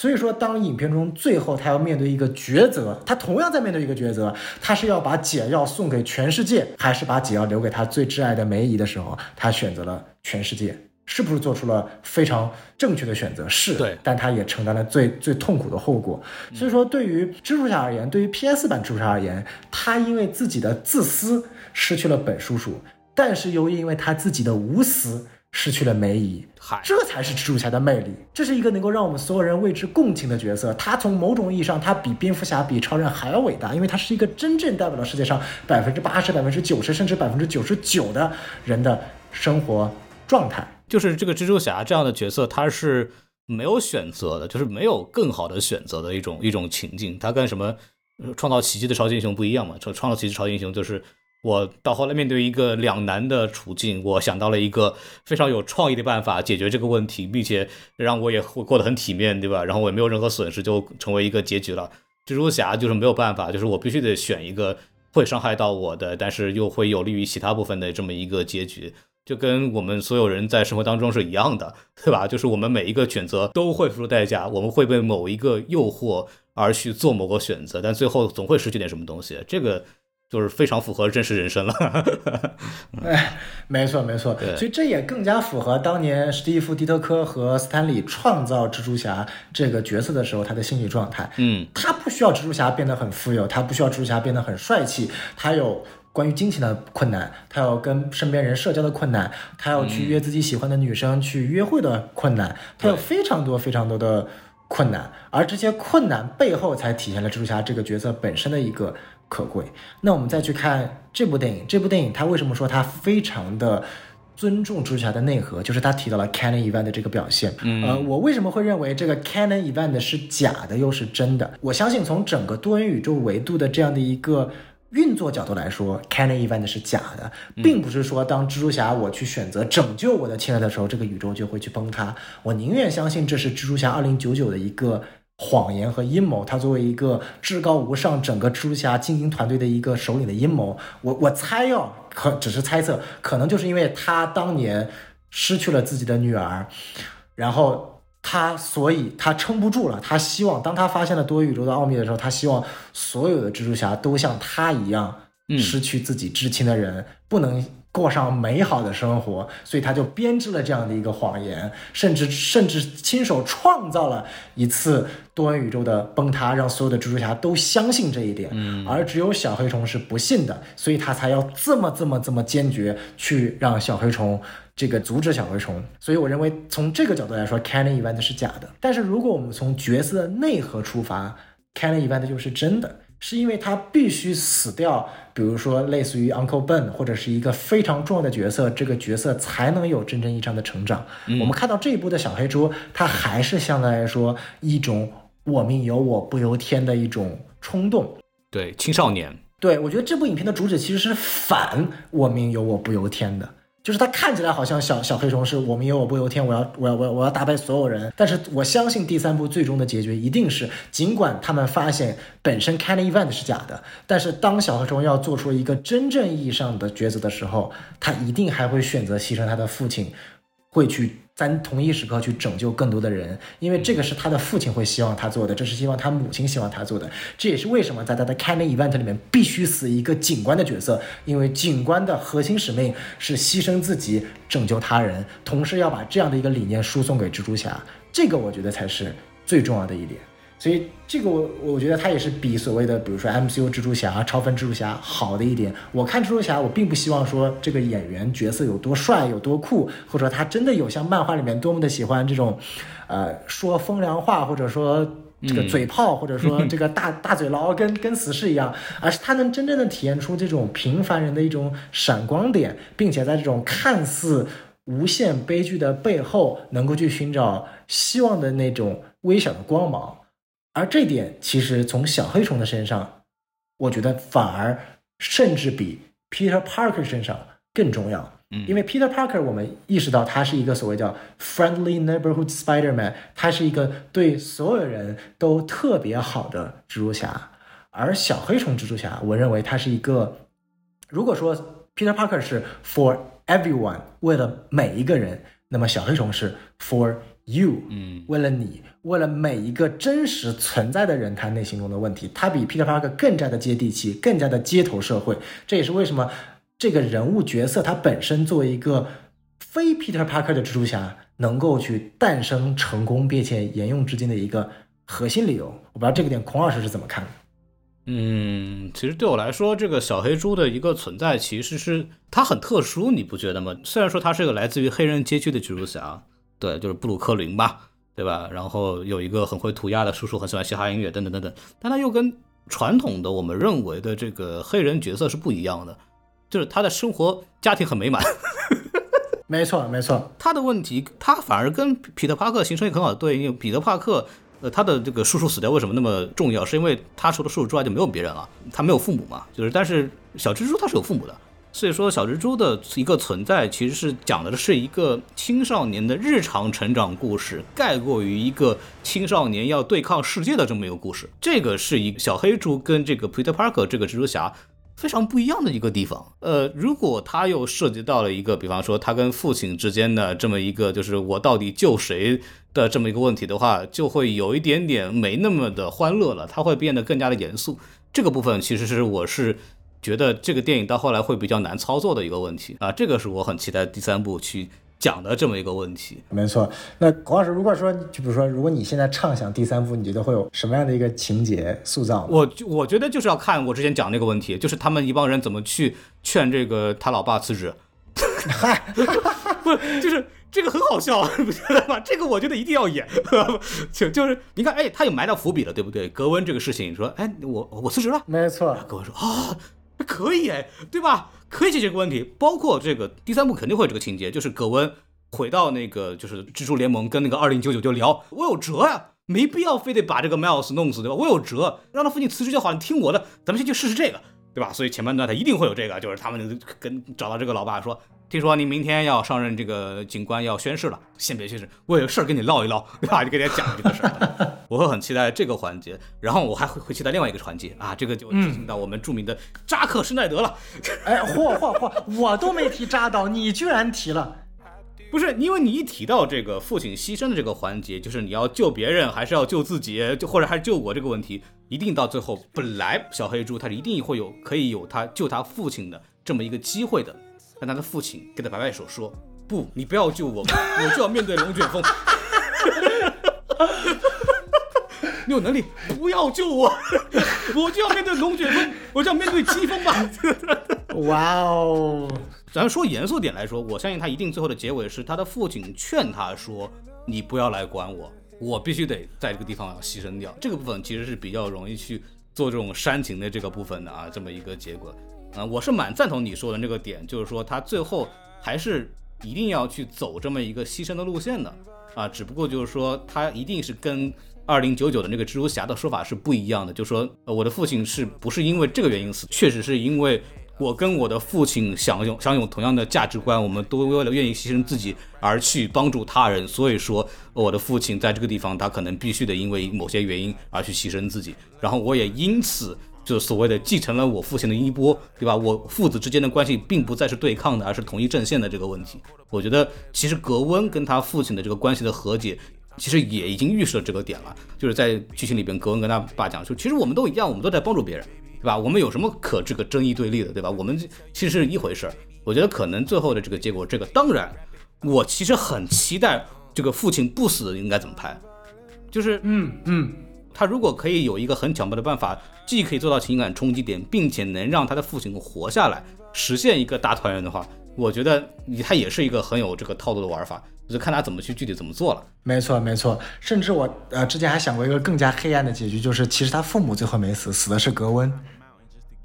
所以说，当影片中最后他要面对一个抉择，他同样在面对一个抉择，他是要把解药送给全世界，还是把解药留给他最挚爱的梅姨的时候，他选择了全世界，是不是做出了非常正确的选择？是，对，但他也承担了最最痛苦的后果。所以说，对于蜘蛛侠而言，对于 PS 版蜘蛛侠而言，他因为自己的自私失去了本叔叔，但是又因为他自己的无私。失去了梅姨，嗨，这才是蜘蛛侠的魅力。这是一个能够让我们所有人为之共情的角色。他从某种意义上，他比蝙蝠侠、比超人还要伟大，因为他是一个真正代表了世界上百分之八十、百分之九十甚至百分之九十九的人的生活状态。就是这个蜘蛛侠这样的角色，他是没有选择的，就是没有更好的选择的一种一种情境。他跟什么创造奇迹的超级英雄不一样嘛？创创造奇迹超级英雄就是。我到后来面对一个两难的处境，我想到了一个非常有创意的办法解决这个问题，并且让我也会过得很体面，对吧？然后我也没有任何损失，就成为一个结局了。蜘蛛侠就是没有办法，就是我必须得选一个会伤害到我的，但是又会有利于其他部分的这么一个结局，就跟我们所有人在生活当中是一样的，对吧？就是我们每一个选择都会付出代价，我们会被某一个诱惑。而去做某个选择，但最后总会失去点什么东西。这个就是非常符合真实人生了。<laughs> 哎，没错没错，对所以这也更加符合当年史蒂夫·迪特科和斯坦李创造蜘蛛侠这个角色的时候他的心理状态。嗯，他不需要蜘蛛侠变得很富有，他不需要蜘蛛侠变得很帅气，他有关于金钱的困难，他要跟身边人社交的困难，他要去约自己喜欢的女生去约会的困难，他有非常多非常多的困难，而这些困难背后才体现了蜘蛛侠这个角色本身的一个可贵。那我们再去看这部电影，这部电影它为什么说它非常的尊重蜘蛛侠的内核，就是他提到了 canon event 的这个表现。嗯，呃，我为什么会认为这个 canon event 是假的又是真的？我相信从整个多元宇宙维度的这样的一个。运作角度来说，canon event 是假的，并不是说当蜘蛛侠我去选择拯救我的亲人的时候，这个宇宙就会去崩塌。我宁愿相信这是蜘蛛侠二零九九的一个谎言和阴谋。他作为一个至高无上、整个蜘蛛侠精英团队的一个首领的阴谋，我我猜哦可只是猜测，可能就是因为他当年失去了自己的女儿，然后。他所以，他撑不住了。他希望，当他发现了多元宇宙的奥秘的时候，他希望所有的蜘蛛侠都像他一样，失去自己至亲的人，不能过上美好的生活。所以，他就编织了这样的一个谎言，甚至甚至亲手创造了一次多元宇宙的崩塌，让所有的蜘蛛侠都相信这一点。嗯，而只有小黑虫是不信的，所以他才要这么这么这么坚决去让小黑虫。这个阻止小蛔虫，所以我认为从这个角度来说，canon event 是假的。但是如果我们从角色的内核出发，canon event 就是真的，是因为他必须死掉，比如说类似于 Uncle Ben 或者是一个非常重要的角色，这个角色才能有真正意义上的成长。我们看到这一部的小黑猪，它还是相对来说一种我命由我不由天的一种冲动。对，青少年。对我觉得这部影片的主旨其实是反我命由我不由天的。就是他看起来好像小小黑虫是我命由我不由天，我要我要我要我要打败所有人。但是我相信第三部最终的结局一定是，尽管他们发现本身 canon event 是假的，但是当小黑虫要做出一个真正意义上的抉择的时候，他一定还会选择牺牲他的父亲，会去在同一时刻去拯救更多的人，因为这个是他的父亲会希望他做的，这是希望他母亲希望他做的。这也是为什么在他的 canon event 里面必须死一个警官的角色，因为警官的核心使命是牺牲自己拯救他人，同时要把这样的一个理念输送给蜘蛛侠，这个我觉得才是最重要的一点。所以这个我我觉得它也是比所谓的比如说 MCU 蜘蛛侠、超凡蜘蛛侠好的一点。我看蜘蛛侠，我并不希望说这个演员角色有多帅、有多酷，或者他真的有像漫画里面多么的喜欢这种，呃，说风凉话，或者说这个嘴炮，或者说 <laughs> 这个大大嘴捞，跟跟死侍一样，而是他能真正的体验出这种平凡人的一种闪光点，并且在这种看似无限悲剧的背后，能够去寻找希望的那种微小的光芒。而这点其实从小黑虫的身上，我觉得反而甚至比 Peter Parker 身上更重要。嗯因为 Peter Parker 我们意识到他是一个所谓叫 friendly neighborhood Spider-Man，他是一个对所有人都特别好的蜘蛛侠。而小黑虫蜘蛛侠，我认为他是一个，如果说 Peter Parker 是 for everyone，为了每一个人，那么小黑虫是 for you，嗯，为了你，为了每一个真实存在的人，他内心中的问题，他比 Peter Parker 更加的接地气，更加的街头社会。这也是为什么这个人物角色他本身作为一个非 Peter Parker 的蜘蛛侠，能够去诞生成功并且沿用至今的一个核心理由。我不知道这个点孔老师是怎么看的？嗯，其实对我来说，这个小黑猪的一个存在，其实是它很特殊，你不觉得吗？虽然说它是个来自于黑人街区的蜘蛛侠，对，就是布鲁克林吧，对吧？然后有一个很会涂鸦的叔叔，很喜欢嘻哈音乐，等等等等，但他又跟传统的我们认为的这个黑人角色是不一样的，就是他的生活家庭很美满，<laughs> 没错，没错，他的问题，他反而跟彼得帕克形成一个很好的对应。彼得帕克，呃，他的这个叔叔死掉为什么那么重要？是因为他除了叔叔之外就没有别人了，他没有父母嘛。就是，但是小蜘蛛他是有父母的，所以说小蜘蛛的一个存在其实是讲的是一个青少年的日常成长故事，盖过于一个青少年要对抗世界的这么一个故事。这个是一小黑猪跟这个 Peter Parker 这个蜘蛛侠。非常不一样的一个地方。呃，如果他又涉及到了一个，比方说他跟父亲之间的这么一个，就是我到底救谁的这么一个问题的话，就会有一点点没那么的欢乐了，他会变得更加的严肃。这个部分其实是我是觉得这个电影到后来会比较难操作的一个问题啊，这个是我很期待第三部去讲的这么一个问题。没错，那孔老师，如果说就比如说，如果你现在畅想第三部，你觉得会有什么样的一个情节塑造？我我觉得就是要看我之前讲那个问题，就是他们一帮人怎么去劝这个他老爸辞职。<laughs> 嗨，不就是这个很好笑，啊，不觉得吗？这个我觉得一定要演，<laughs> 就就是你看，哎，他有埋到伏笔了，对不对？格温这个事情，说，哎，我我辞职了，没错。格温说啊，可以哎，对吧？可以解决这个问题，包括这个第三部肯定会有这个情节，就是葛温回到那个就是蜘蛛联盟跟那个二零九九就聊，我有辙呀，没必要非得把这个 Miles 弄死，对吧？我有辙，让他父亲辞职就好，你听我的，咱们先去试试这个，对吧？所以前半段他一定会有这个，就是他们跟找到这个老爸说，听说你明天要上任这个警官要宣誓了，先别宣誓，我有个事儿跟你唠一唠，对吧？就给大家讲这个事儿，<laughs> 我会很期待这个环节，然后我还会会期待另外一个环节啊，这个就进行到我们著名的扎克施耐德了。哎，嚯嚯嚯！我都没提扎导，你居然提了。不是，因为你一提到这个父亲牺牲的这个环节，就是你要救别人还是要救自己，就或者还是救我这个问题，一定到最后，本来小黑猪他是一定会有可以有他救他父亲的这么一个机会的，但他的父亲给他摆摆手说：“不，你不要救我，我就要面对龙卷风。<laughs> 你有能力，不要救我，我就要面对龙卷风，我就要面对疾风吧。<laughs> 哇哦！咱说严肃点来说，我相信他一定最后的结尾是他的父亲劝他说：“你不要来管我，我必须得在这个地方要牺牲掉。”这个部分其实是比较容易去做这种煽情的这个部分的啊，这么一个结果啊，我是蛮赞同你说的那个点，就是说他最后还是一定要去走这么一个牺牲的路线的啊，只不过就是说他一定是跟二零九九的那个蜘蛛侠的说法是不一样的，就说呃我的父亲是不是因为这个原因死，确实是因为。我跟我的父亲享有享有同样的价值观，我们都为了愿意牺牲自己而去帮助他人，所以说我的父亲在这个地方，他可能必须得因为某些原因而去牺牲自己，然后我也因此就所谓的继承了我父亲的衣钵，对吧？我父子之间的关系并不再是对抗的，而是同一阵线的这个问题。我觉得其实格温跟他父亲的这个关系的和解，其实也已经预示了这个点了，就是在剧情里边，格温跟他爸讲说，其实我们都一样，我们都在帮助别人。对吧？我们有什么可这个争议对立的，对吧？我们其实是一回事儿。我觉得可能最后的这个结果，这个当然，我其实很期待这个父亲不死应该怎么拍，就是嗯嗯，他如果可以有一个很巧妙的办法，既可以做到情感冲击点，并且能让他的父亲活下来，实现一个大团圆的话，我觉得他也是一个很有这个套路的玩法，就看他怎么去具体怎么做了。没错没错，甚至我呃之前还想过一个更加黑暗的结局，就是其实他父母最后没死，死的是格温。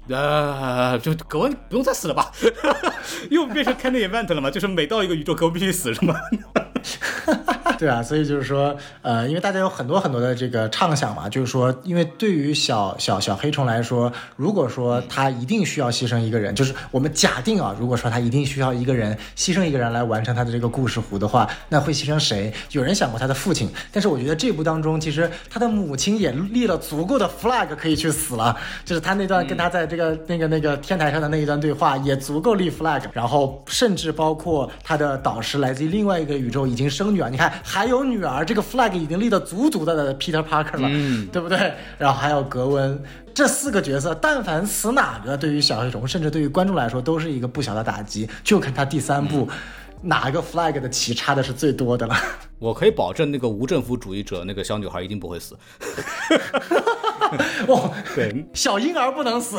呃，就格温不用再死了吧？<laughs> 又变成 Candy Event 了嘛？就是每到一个宇宙，格温必须死是吗？<laughs> <laughs> 对啊，所以就是说，呃，因为大家有很多很多的这个畅想嘛，就是说，因为对于小小小黑虫来说，如果说他一定需要牺牲一个人，就是我们假定啊，如果说他一定需要一个人牺牲一个人来完成他的这个故事弧的话，那会牺牲谁？有人想过他的父亲，但是我觉得这部当中，其实他的母亲也立了足够的 flag 可以去死了，就是他那段跟他在这个那个那个天台上的那一段对话也足够立 flag，然后甚至包括他的导师来自于另外一个宇宙已经生女儿，你看。还有女儿，这个 flag 已经立得足足的 Peter Parker 了，嗯，对不对？然后还有格温，这四个角色，但凡死哪个，对于小黑虫，甚至对于观众来说，都是一个不小的打击。就看他第三部，哪个 flag 的旗插的是最多的了。我可以保证，那个无政府主义者那个小女孩一定不会死。<laughs> <laughs> 哦，对，小婴儿不能死。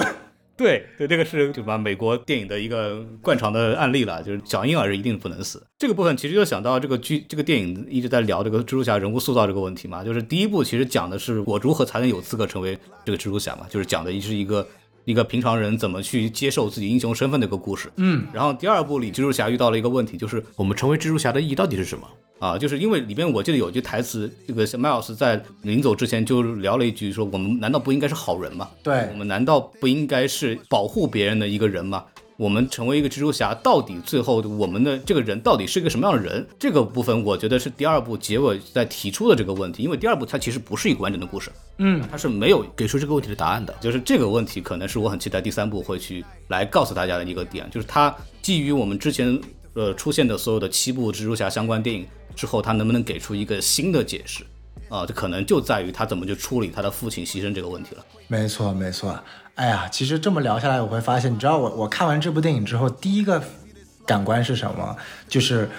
对对，这个是对吧？美国电影的一个惯常的案例了，就是小婴儿是一定不能死。这个部分其实就想到这个剧，这个电影一直在聊这个蜘蛛侠人物塑造这个问题嘛。就是第一部其实讲的是我如何才能有资格成为这个蜘蛛侠嘛，就是讲的是一个一个平常人怎么去接受自己英雄身份的一个故事。嗯，然后第二部里蜘蛛侠遇到了一个问题，就是我们成为蜘蛛侠的意义到底是什么？啊，就是因为里边我记得有句台词，这个 Miles 在临走之前就聊了一句，说我们难道不应该是好人吗？对我们难道不应该是保护别人的一个人吗？我们成为一个蜘蛛侠，到底最后我们的这个人到底是一个什么样的人？这个部分我觉得是第二部结尾在提出的这个问题，因为第二部它其实不是一个完整的故事，嗯，它是没有给出这个问题的答案的。就是这个问题可能是我很期待第三部会去来告诉大家的一个点，就是它基于我们之前呃出现的所有的七部蜘蛛侠相关电影之后，它能不能给出一个新的解释？啊，这可能就在于他怎么去处理他的父亲牺牲这个问题了。没错，没错。哎呀，其实这么聊下来，我会发现，你知道我我看完这部电影之后，第一个感官是什么？就是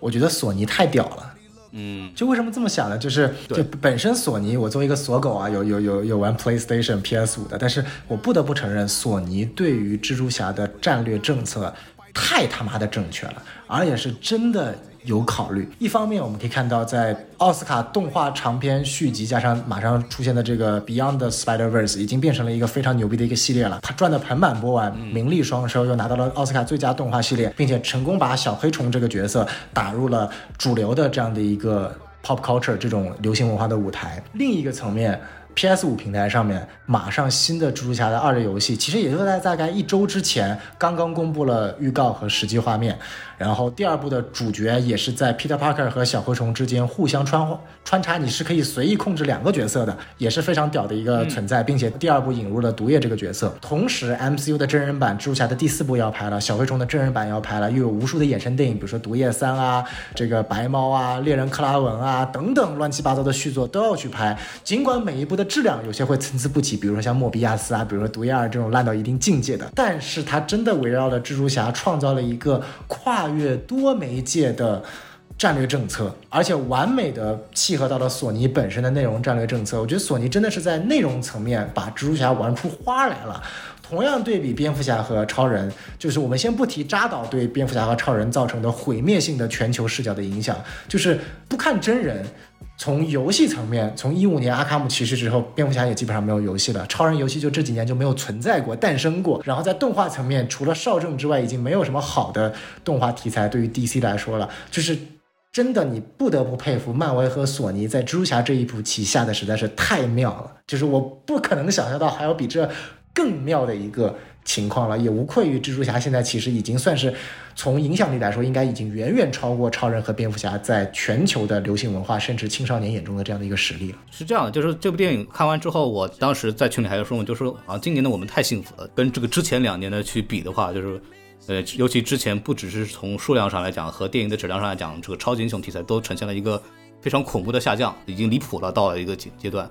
我觉得索尼太屌了。嗯，就为什么这么想呢？就是就本身索尼，我作为一个锁狗啊，有有有有玩 PlayStation、PS 五的，但是我不得不承认，索尼对于蜘蛛侠的战略政策太他妈的正确了，而且是真的。有考虑。一方面，我们可以看到，在奥斯卡动画长片续集加上马上出现的这个 Beyond Spider Verse，已经变成了一个非常牛逼的一个系列了。它赚得盆满钵满，名利双收，又拿到了奥斯卡最佳动画系列，并且成功把小黑虫这个角色打入了主流的这样的一个 pop culture 这种流行文化的舞台。另一个层面。P.S. 五平台上面马上新的蜘蛛侠的二的游戏，其实也就在大概一周之前刚刚公布了预告和实际画面。然后第二部的主角也是在 Peter Parker 和小蛔虫之间互相穿穿插，你是可以随意控制两个角色的，也是非常屌的一个存在，并且第二部引入了毒液这个角色。同时，M.C.U 的真人版蜘蛛侠的第四部要拍了，小蛔虫的真人版要拍了，又有无数的衍生电影，比如说毒液三啊，这个白猫啊，猎人克拉文啊等等乱七八糟的续作都要去拍。尽管每一部的质量有些会参差不齐，比如说像莫比亚斯啊，比如说毒液二这种烂到一定境界的，但是它真的围绕着蜘蛛侠创造了一个跨越多媒介的战略政策，而且完美的契合到了索尼本身的内容战略政策。我觉得索尼真的是在内容层面把蜘蛛侠玩出花来了。同样对比蝙蝠侠和超人，就是我们先不提扎导对蝙蝠侠和超人造成的毁灭性的全球视角的影响，就是不看真人。从游戏层面，从一五年阿卡姆骑士之后，蝙蝠侠也基本上没有游戏了。超人游戏就这几年就没有存在过、诞生过。然后在动画层面，除了少正之外，已经没有什么好的动画题材对于 DC 来说了。就是真的，你不得不佩服漫威和索尼在蜘蛛侠这一步棋下的实在是太妙了。就是我不可能想象到还有比这更妙的一个。情况了，也无愧于蜘蛛侠现在其实已经算是从影响力来说，应该已经远远超过超人和蝙蝠侠在全球的流行文化甚至青少年眼中的这样的一个实力了。是这样的，就是这部电影看完之后，我当时在群里还有说，就说啊，今年的我们太幸福了，跟这个之前两年的去比的话，就是呃，尤其之前不只是从数量上来讲，和电影的质量上来讲，这个超级英雄题材都呈现了一个非常恐怖的下降，已经离谱了，到了一个阶阶段。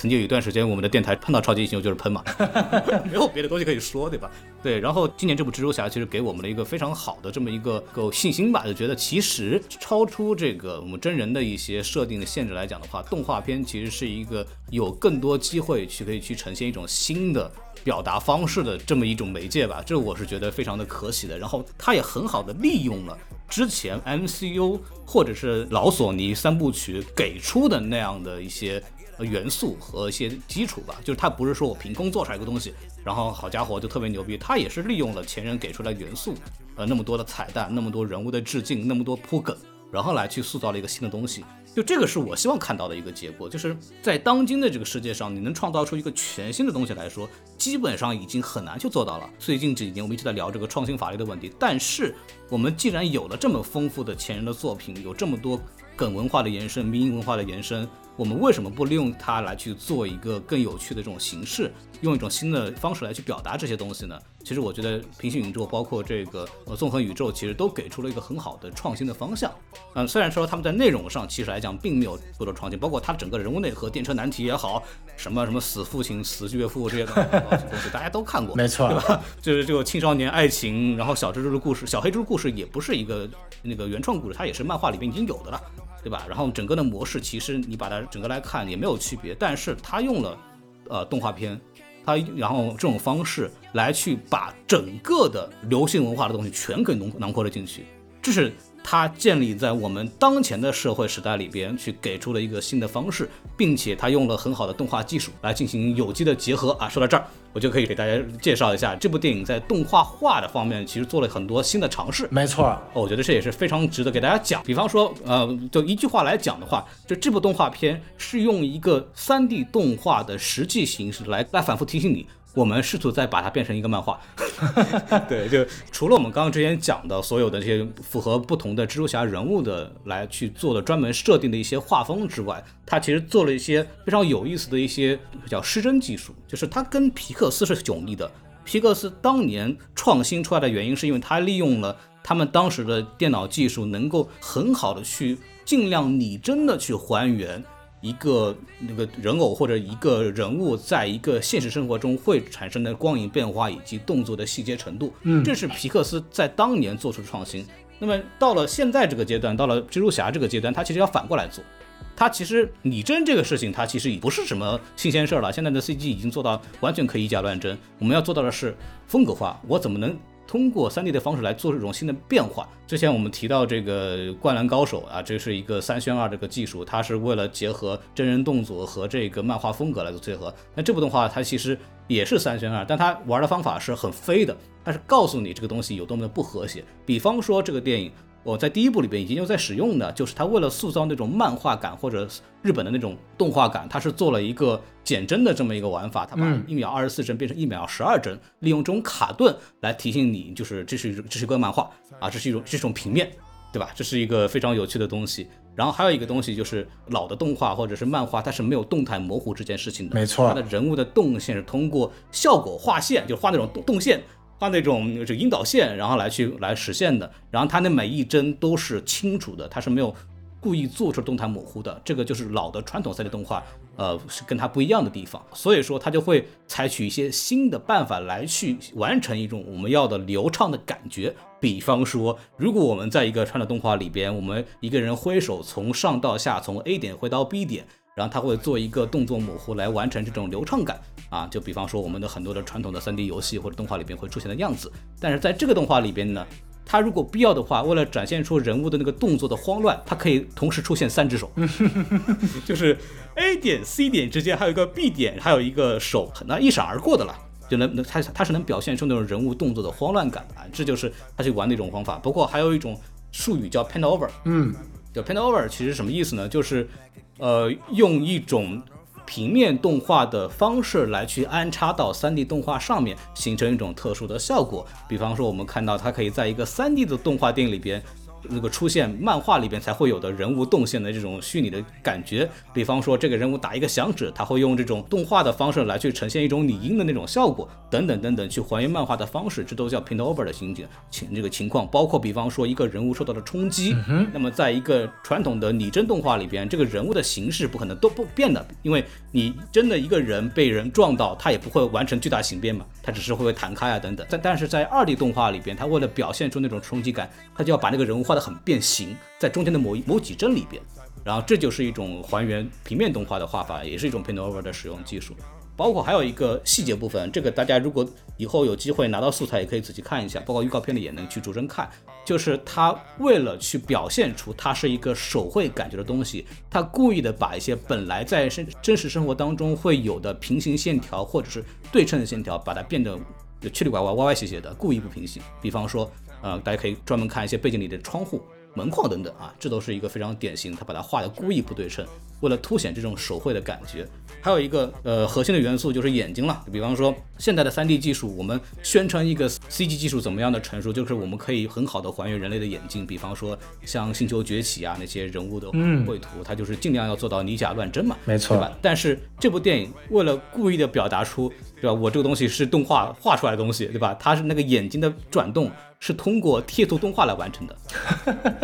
曾经有一段时间，我们的电台碰到超级英雄就是喷嘛，<laughs> 没有别的东西可以说，对吧？对。然后今年这部蜘蛛侠其实给我们了一个非常好的这么一个够信心吧，就觉得其实超出这个我们真人的一些设定的限制来讲的话，动画片其实是一个有更多机会去可以去呈现一种新的表达方式的这么一种媒介吧。这我是觉得非常的可喜的。然后它也很好的利用了之前 MCU 或者是老索尼三部曲给出的那样的一些。元素和一些基础吧，就是它不是说我凭空做出来一个东西，然后好家伙就特别牛逼，它也是利用了前人给出来元素，呃，那么多的彩蛋，那么多人物的致敬，那么多铺梗，然后来去塑造了一个新的东西。就这个是我希望看到的一个结果，就是在当今的这个世界上，你能创造出一个全新的东西来说，基本上已经很难去做到了。最近几年我们一直在聊这个创新法律的问题，但是我们既然有了这么丰富的前人的作品，有这么多梗文化的延伸、民营文化的延伸。我们为什么不利用它来去做一个更有趣的这种形式，用一种新的方式来去表达这些东西呢？其实我觉得平行宇宙包括这个呃纵横宇宙，其实都给出了一个很好的创新的方向。嗯，虽然说他们在内容上其实来讲并没有多多创新，包括它整个人物内核、电车难题也好，什么什么死父亲、死岳父这些东西，<laughs> 大家都看过，没错，对吧？就是这个青少年爱情，然后小蜘蛛的故事、小黑蜘蛛故事也不是一个那个原创故事，它也是漫画里面已经有的了。对吧？然后整个的模式其实你把它整个来看也没有区别，但是它用了呃动画片，它然后这种方式来去把整个的流行文化的东西全给囊囊括了进去，这是它建立在我们当前的社会时代里边去给出了一个新的方式，并且它用了很好的动画技术来进行有机的结合啊。说到这儿。我就可以给大家介绍一下这部电影在动画化的方面，其实做了很多新的尝试。没错，我觉得这也是非常值得给大家讲。比方说，呃，就一句话来讲的话，就这部动画片是用一个 3D 动画的实际形式来来反复提醒你，我们试图再把它变成一个漫画。<laughs> 对，就除了我们刚刚之前讲的所有的这些符合不同的蜘蛛侠人物的来去做的专门设定的一些画风之外，它其实做了一些非常有意思的一些叫失真技术，就是它跟皮克斯是迥异的。皮克斯当年创新出来的原因，是因为它利用了他们当时的电脑技术，能够很好的去尽量拟真的去还原一个那个人偶或者一个人物在一个现实生活中会产生的光影变化以及动作的细节程度。嗯，这是皮克斯在当年做出的创新。那么到了现在这个阶段，到了蜘蛛侠这个阶段，它其实要反过来做。它其实拟真这个事情，它其实已不是什么新鲜事儿了。现在的 CG 已经做到完全可以以假乱真。我们要做到的是风格化。我怎么能通过 3D 的方式来做这种新的变化？之前我们提到这个《灌篮高手》啊，这是一个三宣二这个技术，它是为了结合真人动作和这个漫画风格来做结合。那这部动画它其实也是三宣二，但它玩的方法是很飞的，它是告诉你这个东西有多么的不和谐。比方说这个电影。我在第一部里边已经有在使用的，就是他为了塑造那种漫画感或者日本的那种动画感，他是做了一个减帧的这么一个玩法，他把一秒二十四帧变成一秒十二帧，利用这种卡顿来提醒你，就是这是这是一个漫画啊，这是一种这是一种平面，对吧？这是一个非常有趣的东西。然后还有一个东西就是老的动画或者是漫画，它是没有动态模糊这件事情的，没错，它的人物的动线是通过效果画线，就画那种动动线。画那种这引导线，然后来去来实现的，然后它那每一帧都是清楚的，它是没有故意做出动态模糊的，这个就是老的传统 3D 动画，呃，是跟它不一样的地方，所以说它就会采取一些新的办法来去完成一种我们要的流畅的感觉。比方说，如果我们在一个传统动画里边，我们一个人挥手从上到下，从 A 点挥到 B 点。然后他会做一个动作模糊来完成这种流畅感啊，就比方说我们的很多的传统的 3D 游戏或者动画里边会出现的样子。但是在这个动画里边呢，它如果必要的话，为了展现出人物的那个动作的慌乱，它可以同时出现三只手，<laughs> 就是 A 点 C 点之间还有一个 B 点，还有一个手，那一闪而过的了，就能能它它是能表现出那种人物动作的慌乱感啊，这就是他去玩的一种方法。不过还有一种术语叫 pan over，嗯，叫 pan over，其实什么意思呢？就是。呃，用一种平面动画的方式来去安插到 3D 动画上面，形成一种特殊的效果。比方说，我们看到它可以在一个 3D 的动画电影里边。那个出现漫画里边才会有的人物动线的这种虚拟的感觉，比方说这个人物打一个响指，他会用这种动画的方式来去呈现一种拟音的那种效果，等等等等，去还原漫画的方式，这都叫 paint over 的情景情这个情况。包括比方说一个人物受到了冲击，那么在一个传统的拟真动画里边，这个人物的形式不可能都不变的，因为你真的一个人被人撞到，他也不会完成巨大形变嘛，他只是会弹开啊等等。但但是在二 D 动画里边，他为了表现出那种冲击感，他就要把那个人物。画的很变形，在中间的某一某几帧里边，然后这就是一种还原平面动画的画法，也是一种 paint over 的使用技术。包括还有一个细节部分，这个大家如果以后有机会拿到素材，也可以仔细看一下，包括预告片里也能去逐帧看。就是他为了去表现出它是一个手绘感觉的东西，他故意的把一些本来在生真实生活当中会有的平行线条或者是对称的线条，把它变得曲里拐弯、歪歪斜斜的，故意不平行。比方说。呃，大家可以专门看一些背景里的窗户、门框等等啊，这都是一个非常典型，他把它画的故意不对称，为了凸显这种手绘的感觉。还有一个呃核心的元素就是眼睛了，比方说现在的 3D 技术，我们宣称一个 CG 技术怎么样的成熟，就是我们可以很好的还原人类的眼睛，比方说像《星球崛起》啊那些人物的绘图，它就是尽量要做到以假乱真嘛，没错，对吧？但是这部电影为了故意的表达出，对吧？我这个东西是动画画出来的东西，对吧？它是那个眼睛的转动。是通过贴图动画来完成的，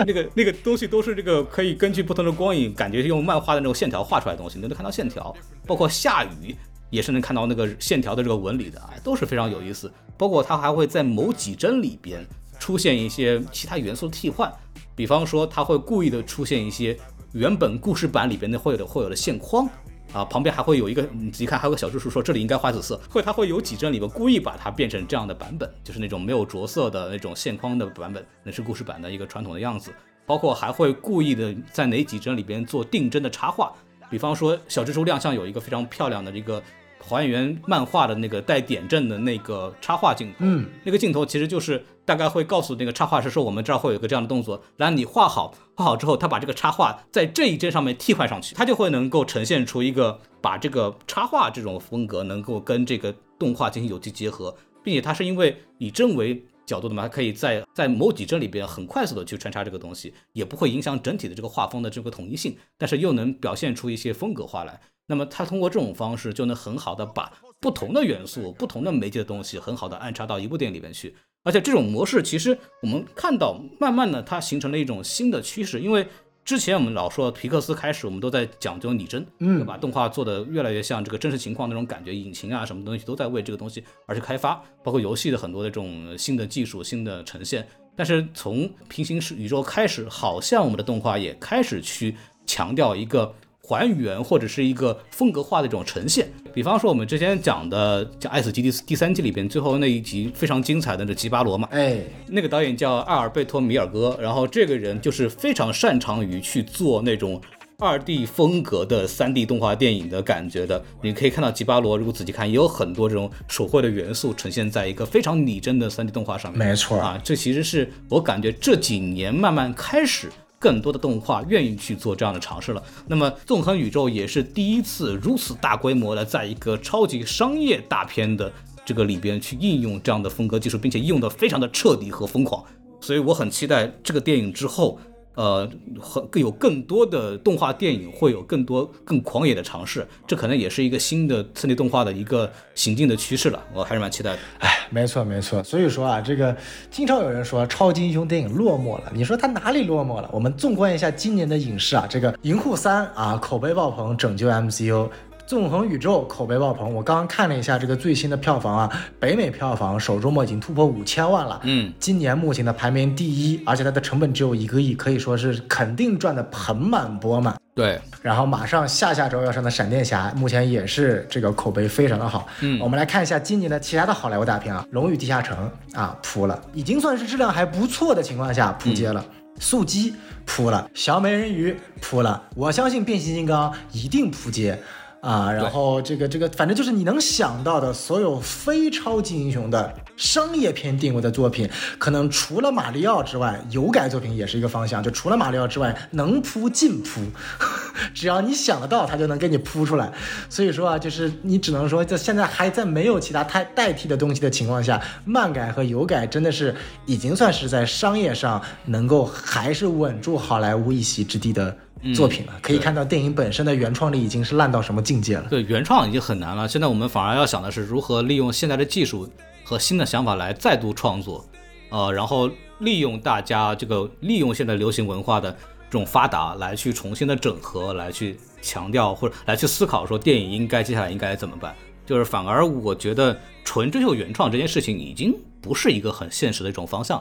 那个那个东西都是这个可以根据不同的光影，感觉用漫画的那种线条画出来的东西，能能看到线条，包括下雨也是能看到那个线条的这个纹理的，哎，都是非常有意思。包括它还会在某几帧里边出现一些其他元素的替换，比方说它会故意的出现一些原本故事版里边的会有的会有的线框。啊，旁边还会有一个，你仔细看，还有个小支数说这里应该画紫色，会它会有几帧里面故意把它变成这样的版本，就是那种没有着色的那种线框的版本，那是故事版的一个传统的样子。包括还会故意的在哪几帧里边做定帧的插画，比方说小蜘蛛亮相有一个非常漂亮的这个还原漫画的那个带点阵的那个插画镜头。嗯，那个镜头其实就是大概会告诉那个插画师说，我们这儿会有一个这样的动作，然后你画好，画好之后，他把这个插画在这一帧上面替换上去，它就会能够呈现出一个把这个插画这种风格能够跟这个动画进行有机结合，并且它是因为以帧为角度的嘛，它可以在在某几帧里边很快速的去穿插这个东西，也不会影响整体的这个画风的这个统一性，但是又能表现出一些风格化来。那么它通过这种方式就能很好的把不同的元素、不同的媒介的东西很好的安插到一部电影里面去。而且这种模式其实我们看到，慢慢的它形成了一种新的趋势，因为之前我们老说皮克斯开始，我们都在讲究拟真，嗯把？动画做的越来越像这个真实情况那种感觉，引擎啊什么东西都在为这个东西而去开发，包括游戏的很多的这种新的技术、新的呈现。但是从平行世宇宙开始，好像我们的动画也开始去强调一个还原或者是一个风格化的这种呈现。比方说我们之前讲的讲《爱死机》第第三季里边最后那一集非常精彩的那吉巴罗嘛，哎，那个导演叫阿尔贝托·米尔戈，然后这个人就是非常擅长于去做那种二 D 风格的三 D 动画电影的感觉的。你可以看到吉巴罗，如果仔细看，也有很多这种手绘的元素呈现在一个非常拟真的三 D 动画上面。没错啊，这其实是我感觉这几年慢慢开始。更多的动画愿意去做这样的尝试了。那么，《纵横宇宙》也是第一次如此大规模的，在一个超级商业大片的这个里边去应用这样的风格技术，并且应用的非常的彻底和疯狂。所以我很期待这个电影之后，呃，很有更多的动画电影会有更多更狂野的尝试。这可能也是一个新的三 D 动画的一个行进的趋势了。我还是蛮期待的。哎，没错没错。所以说啊，这个经常有人说超级英雄电影落寞了，你说它哪里落寞了？我们纵观一下今年的影视啊，这个《银护三》啊，口碑爆棚，拯救 MCU。纵横宇宙口碑爆棚，我刚刚看了一下这个最新的票房啊，北美票房首周末已经突破五千万了，嗯，今年目前的排名第一，而且它的成本只有一个亿，可以说是肯定赚的盆满钵满。对，然后马上下下周要上的闪电侠，目前也是这个口碑非常的好。嗯。我们来看一下今年的其他的好莱坞大片啊，《龙与地下城》啊扑了，已经算是质量还不错的情况下扑街了。速激扑了，小美人鱼扑了，我相信变形金刚一定扑街啊！然后这个这个，反正就是你能想到的所有非超级英雄的商业片定位的作品，可能除了马里奥之外，有改作品也是一个方向。就除了马里奥之外，能铺尽铺，<laughs> 只要你想得到，它就能给你铺出来。所以说啊，就是你只能说，在现在还在没有其他太代替的东西的情况下，漫改和有改真的是已经算是在商业上能够还是稳住好莱坞一席之地的作品了。可以看到电影本身的原创力已经是烂到什么境界了。对，原创已经很难了，现在我们反而要想的是如何利用现在的技术和新的想法来再度创作，呃，然后利用大家这个利用现在流行文化的这种发达来去重新的整合，来去强调或者来去思考说电影应该接下来应该怎么办。就是反而我觉得纯追求原创这件事情已经不是一个很现实的一种方向。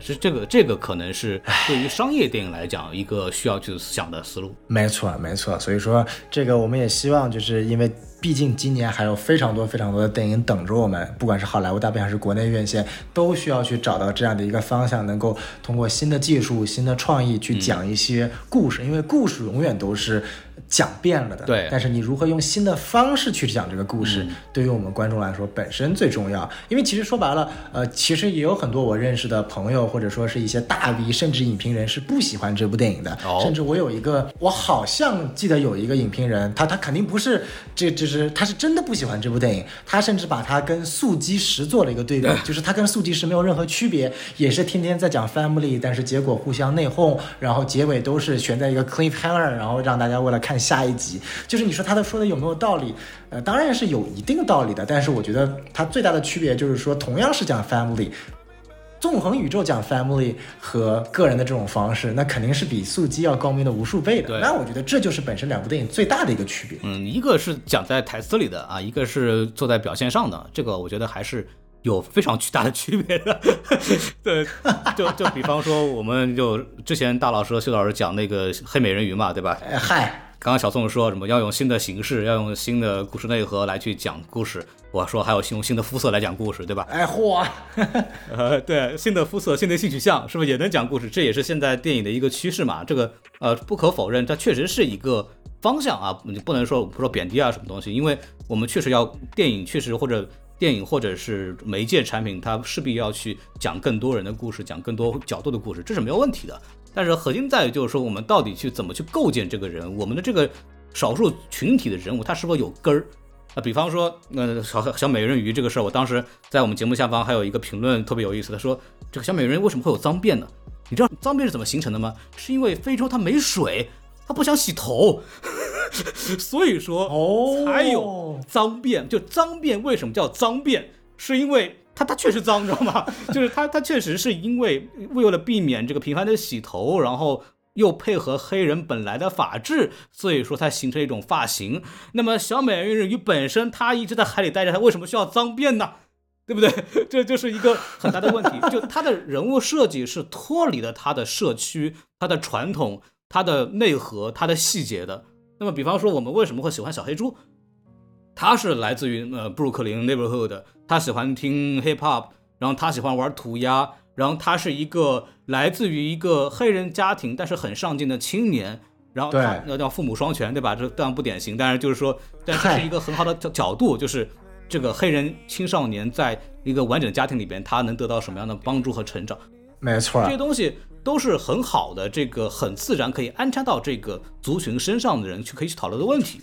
是这个这个可能是对于商业电影来讲一个需要去想的思路。没错，没错。所以说，这个我们也希望，就是因为毕竟今年还有非常多非常多的电影等着我们，不管是好莱坞大片还是国内院线，都需要去找到这样的一个方向，能够通过新的技术、新的创意去讲一些故事，因为故事永远都是。讲遍了的，对。但是你如何用新的方式去讲这个故事，对于我们观众来说本身最重要。因为其实说白了，呃，其实也有很多我认识的朋友，或者说是一些大 V，甚至影评人是不喜欢这部电影的。哦。甚至我有一个，我好像记得有一个影评人，他他肯定不是这，就是他是真的不喜欢这部电影，他甚至把它跟《速激十》做了一个对比，<laughs> 就是他跟《速激十》没有任何区别，也是天天在讲 family，但是结果互相内讧，然后结尾都是悬在一个 cliffhanger，然后让大家为了看下一集。就是你说他的说的有没有道理？呃，当然是有一定道理的，但是我觉得它最大的区别就是说，同样是讲 family。纵横宇宙讲 family 和个人的这种方式，那肯定是比速激要高明的无数倍的。那我觉得这就是本身两部电影最大的一个区别。嗯，一个是讲在台词里的啊，一个是做在表现上的，这个我觉得还是有非常巨大的区别的。<laughs> 对，就就比方说，我们就之前大老师和修老师讲那个黑美人鱼嘛，对吧？哎嗨，刚刚小宋说什么要用新的形式，要用新的故事内核来去讲故事，我说还有用新的肤色来讲故事，对吧？哎嚯，<laughs> 呃，对，新的肤色、新的性取向，是不是也能讲故事？这也是现在电影的一个趋势嘛。这个呃，不可否认，它确实是一个方向啊，你不能说不说贬低啊什么东西，因为我们确实要电影确实或者电影或者是媒介产品，它势必要去讲更多人的故事，讲更多角度的故事，这是没有问题的。但是核心在于就是说，我们到底去怎么去构建这个人，我们的这个少数群体的人物，他是否有根儿？啊，比方说，呃，小小美人鱼这个事儿，我当时在我们节目下方还有一个评论特别有意思，他说这个小美人鱼为什么会有脏辫呢？你知道脏辫是怎么形成的吗？是因为非洲它没水，它不想洗头，<laughs> 所以说哦才有脏辫。就脏辫为什么叫脏辫？是因为它它确实脏，你知道吗？<laughs> 就是它它确实是因为为了避免这个频繁的洗头，然后又配合黑人本来的发质，所以说它形成一种发型。那么小美人鱼本身它一直在海里待着，它为什么需要脏辫呢？<laughs> 对不对？<laughs> 这就是一个很大的问题。就它的人物设计是脱离了它的社区、它的传统、它的内核、它的细节的。那么，比方说，我们为什么会喜欢小黑猪？他是来自于呃布鲁克林 neighborhood，他喜欢听 hip hop，然后他喜欢玩涂鸦，然后他是一个来自于一个黑人家庭，但是很上进的青年。然后他对要叫父母双全，对吧？这当然不典型，但是就是说，但这是一个很好的角角度，就是这个黑人青少年在一个完整家庭里边，他能得到什么样的帮助和成长，没错这些东西都是很好的，这个很自然可以安插到这个族群身上的人去可以去讨论的问题。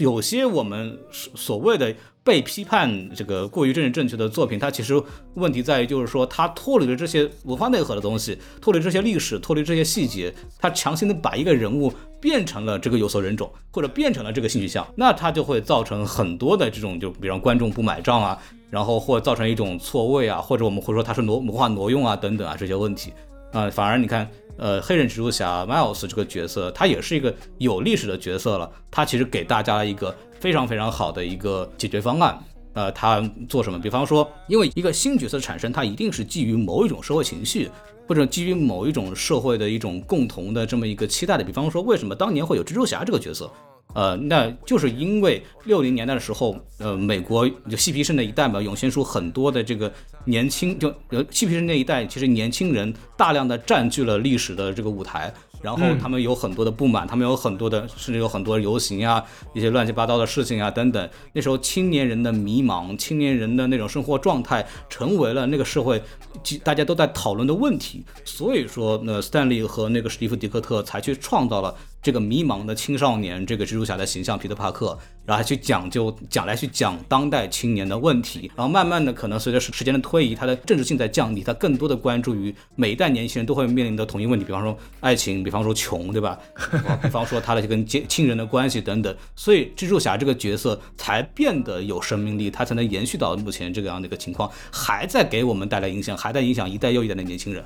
有些我们所所谓的被批判这个过于政治正确的作品，它其实问题在于就是说，它脱离了这些文化内核的东西，脱离这些历史，脱离这些细节，它强行的把一个人物变成了这个有色人种，或者变成了这个性取向，那它就会造成很多的这种，就比方观众不买账啊，然后或造成一种错位啊，或者我们会说它是挪文化挪用啊等等啊这些问题啊、反而你看。呃，黑人蜘蛛侠 Miles 这个角色，他也是一个有历史的角色了。他其实给大家一个非常非常好的一个解决方案。呃，他做什么？比方说，因为一个新角色产生，它一定是基于某一种社会情绪，或者基于某一种社会的一种共同的这么一个期待的。比方说，为什么当年会有蜘蛛侠这个角色？呃，那就是因为六零年代的时候，呃，美国就嬉皮士那一代嘛，涌现出很多的这个年轻，就呃嬉皮士那一代，其实年轻人大量的占据了历史的这个舞台，然后他们有很多的不满，他们有很多的，甚至有很多游行啊，一些乱七八糟的事情啊等等。那时候青年人的迷茫，青年人的那种生活状态，成为了那个社会其大家都在讨论的问题。所以说，那斯坦利和那个史蒂夫·迪克特才去创造了这个迷茫的青少年这个蜘蛛侠的形象，皮特·帕克，然后还去讲究讲来去讲当代青年的问题，然后慢慢的可能随着时时间的推移，他的政治性在降低，他更多的关注于每一代年轻人都会面临的同一问题，比方说爱情，比方说穷，对吧？<laughs> 比方说他的跟亲亲人的关系等等，所以蜘蛛侠这个角色才变得有生命力，他才能延续到目前这个样的一个情况，还在给我们带来影响，还在影响一代又一代的年轻人。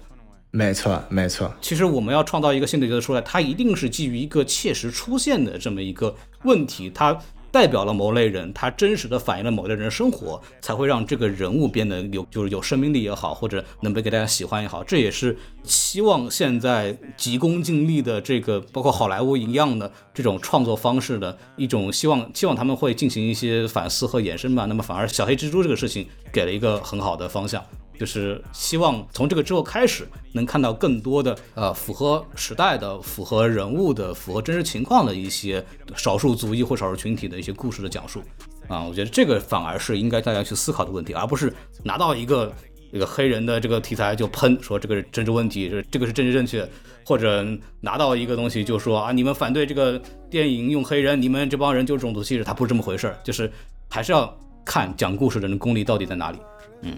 没错，没错，其实我们要创造一个新的角色出来，它一定是基于一个切实出现的这么一个问题，它代表了某类人，它真实的反映了某类人的生活，才会让这个人物变得有就是有生命力也好，或者能被给大家喜欢也好，这也是希望现在急功近利的这个包括好莱坞一样的这种创作方式的一种希望，希望他们会进行一些反思和延伸吧。那么反而小黑蜘蛛这个事情给了一个很好的方向。就是希望从这个之后开始，能看到更多的呃符合时代的、符合人物的、符合真实情况的一些少数族裔或少数群体的一些故事的讲述啊，我觉得这个反而是应该大家去思考的问题，而不是拿到一个这个黑人的这个题材就喷说这个是政治问题，这这个是政治正确，或者拿到一个东西就说啊你们反对这个电影用黑人，你们这帮人就是种族歧视，它不是这么回事儿，就是还是要看讲故事的人功力到底在哪里。嗯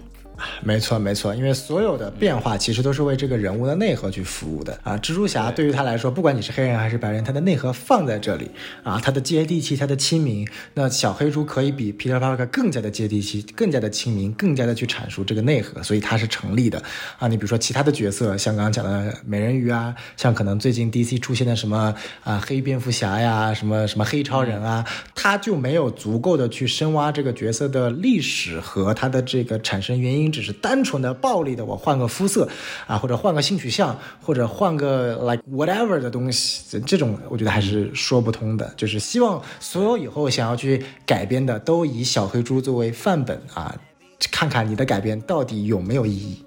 没错，没错，因为所有的变化其实都是为这个人物的内核去服务的啊。蜘蛛侠对于他来说，不管你是黑人还是白人，他的内核放在这里啊，他的接地气，他的亲民。那小黑猪可以比皮特·帕克更加的接地气，更加的亲民，更加的去阐述这个内核，所以它是成立的啊。你比如说其他的角色，像刚刚讲的美人鱼啊，像可能最近 DC 出现的什么啊黑蝙蝠侠呀，什么什么黑超人啊，他就没有足够的去深挖这个角色的历史和他的这个产生原因。只是单纯的暴力的，我换个肤色啊，或者换个性取向，或者换个 like whatever 的东西，这种我觉得还是说不通的。就是希望所有以后想要去改编的，都以小黑猪作为范本啊，看看你的改编到底有没有意义。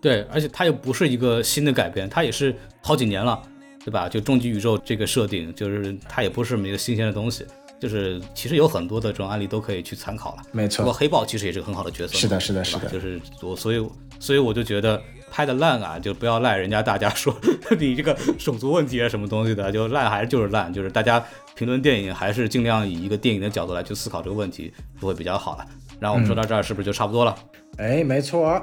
对，而且它又不是一个新的改编，它也是好几年了。对吧？就终极宇宙这个设定，就是它也不是什么一个新鲜的东西，就是其实有很多的这种案例都可以去参考了。没错不过黑豹其实也是个很好的角色。是的是的是的就是我，所以所以我就觉得拍的烂啊，就不要赖人家大家说 <laughs> 你这个种族问题啊什么东西的，就烂还是就是烂，就是大家评论电影还是尽量以一个电影的角度来去思考这个问题，就会比较好了。然后我们说到这儿是不是就差不多了？哎，没错，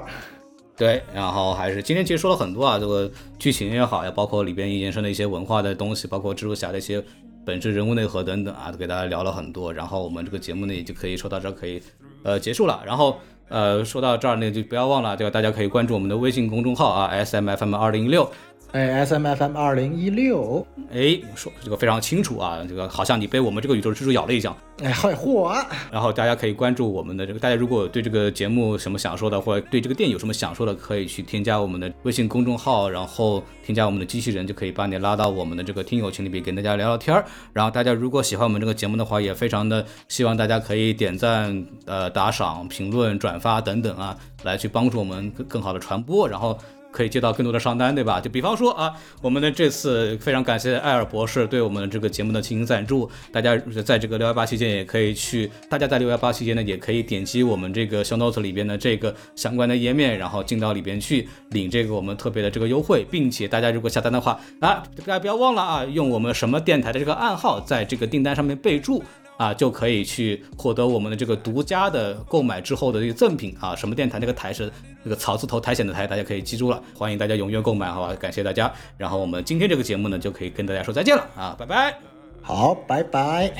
对，然后还是今天其实说了很多啊，这个剧情也好呀，包括里边延伸的一些文化的东西，包括蜘蛛侠的一些本质人物内核等等啊，都给大家聊了很多。然后我们这个节目呢也就可以说到这儿可以呃结束了。然后呃说到这儿呢就不要忘了，对吧大家可以关注我们的微信公众号啊，S M F M 二零一六。哎，S M F M 二零一六，哎，说这个非常清楚啊，这个好像你被我们这个宇宙蜘蛛咬了一下。哎，嗨嚯，然后大家可以关注我们的这个，大家如果对这个节目什么想说的，或者对这个电影有什么想说的，可以去添加我们的微信公众号，然后添加我们的机器人，就可以把你拉到我们的这个听友群里边，跟大家聊聊天儿。然后大家如果喜欢我们这个节目的话，也非常的希望大家可以点赞、呃打赏、评论、转发等等啊，来去帮助我们更更好的传播，然后。可以接到更多的商单，对吧？就比方说啊，我们的这次非常感谢艾尔博士对我们这个节目的进行赞助。大家在这个六幺八期间也可以去，大家在六幺八期间呢，也可以点击我们这个 show notes 里边的这个相关的页面，然后进到里边去领这个我们特别的这个优惠，并且大家如果下单的话啊，大家不要忘了啊，用我们什么电台的这个暗号在这个订单上面备注。啊，就可以去获得我们的这个独家的购买之后的这个赠品啊，什么电台那个台是那个草字头苔藓的苔，大家可以记住了，欢迎大家踊跃购买，好吧？感谢大家，然后我们今天这个节目呢，就可以跟大家说再见了啊，拜拜。好，拜拜。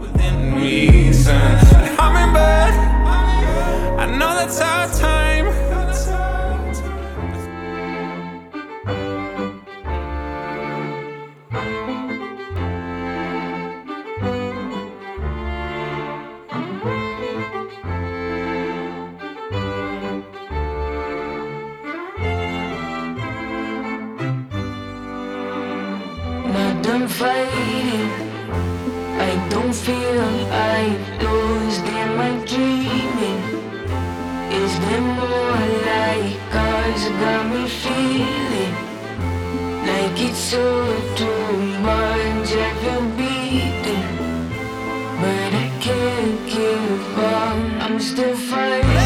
within reason. Hummingbird, I know that's our time. Done fighting. I don't feel I lost. Am I dreaming? Is there more like cause got me feeling like it's all too much. I feel but I can't give up. I'm still fighting.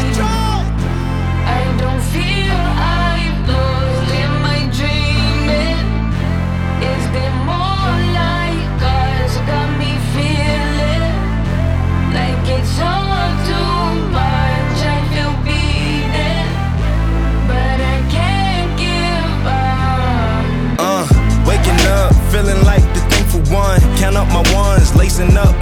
rising up.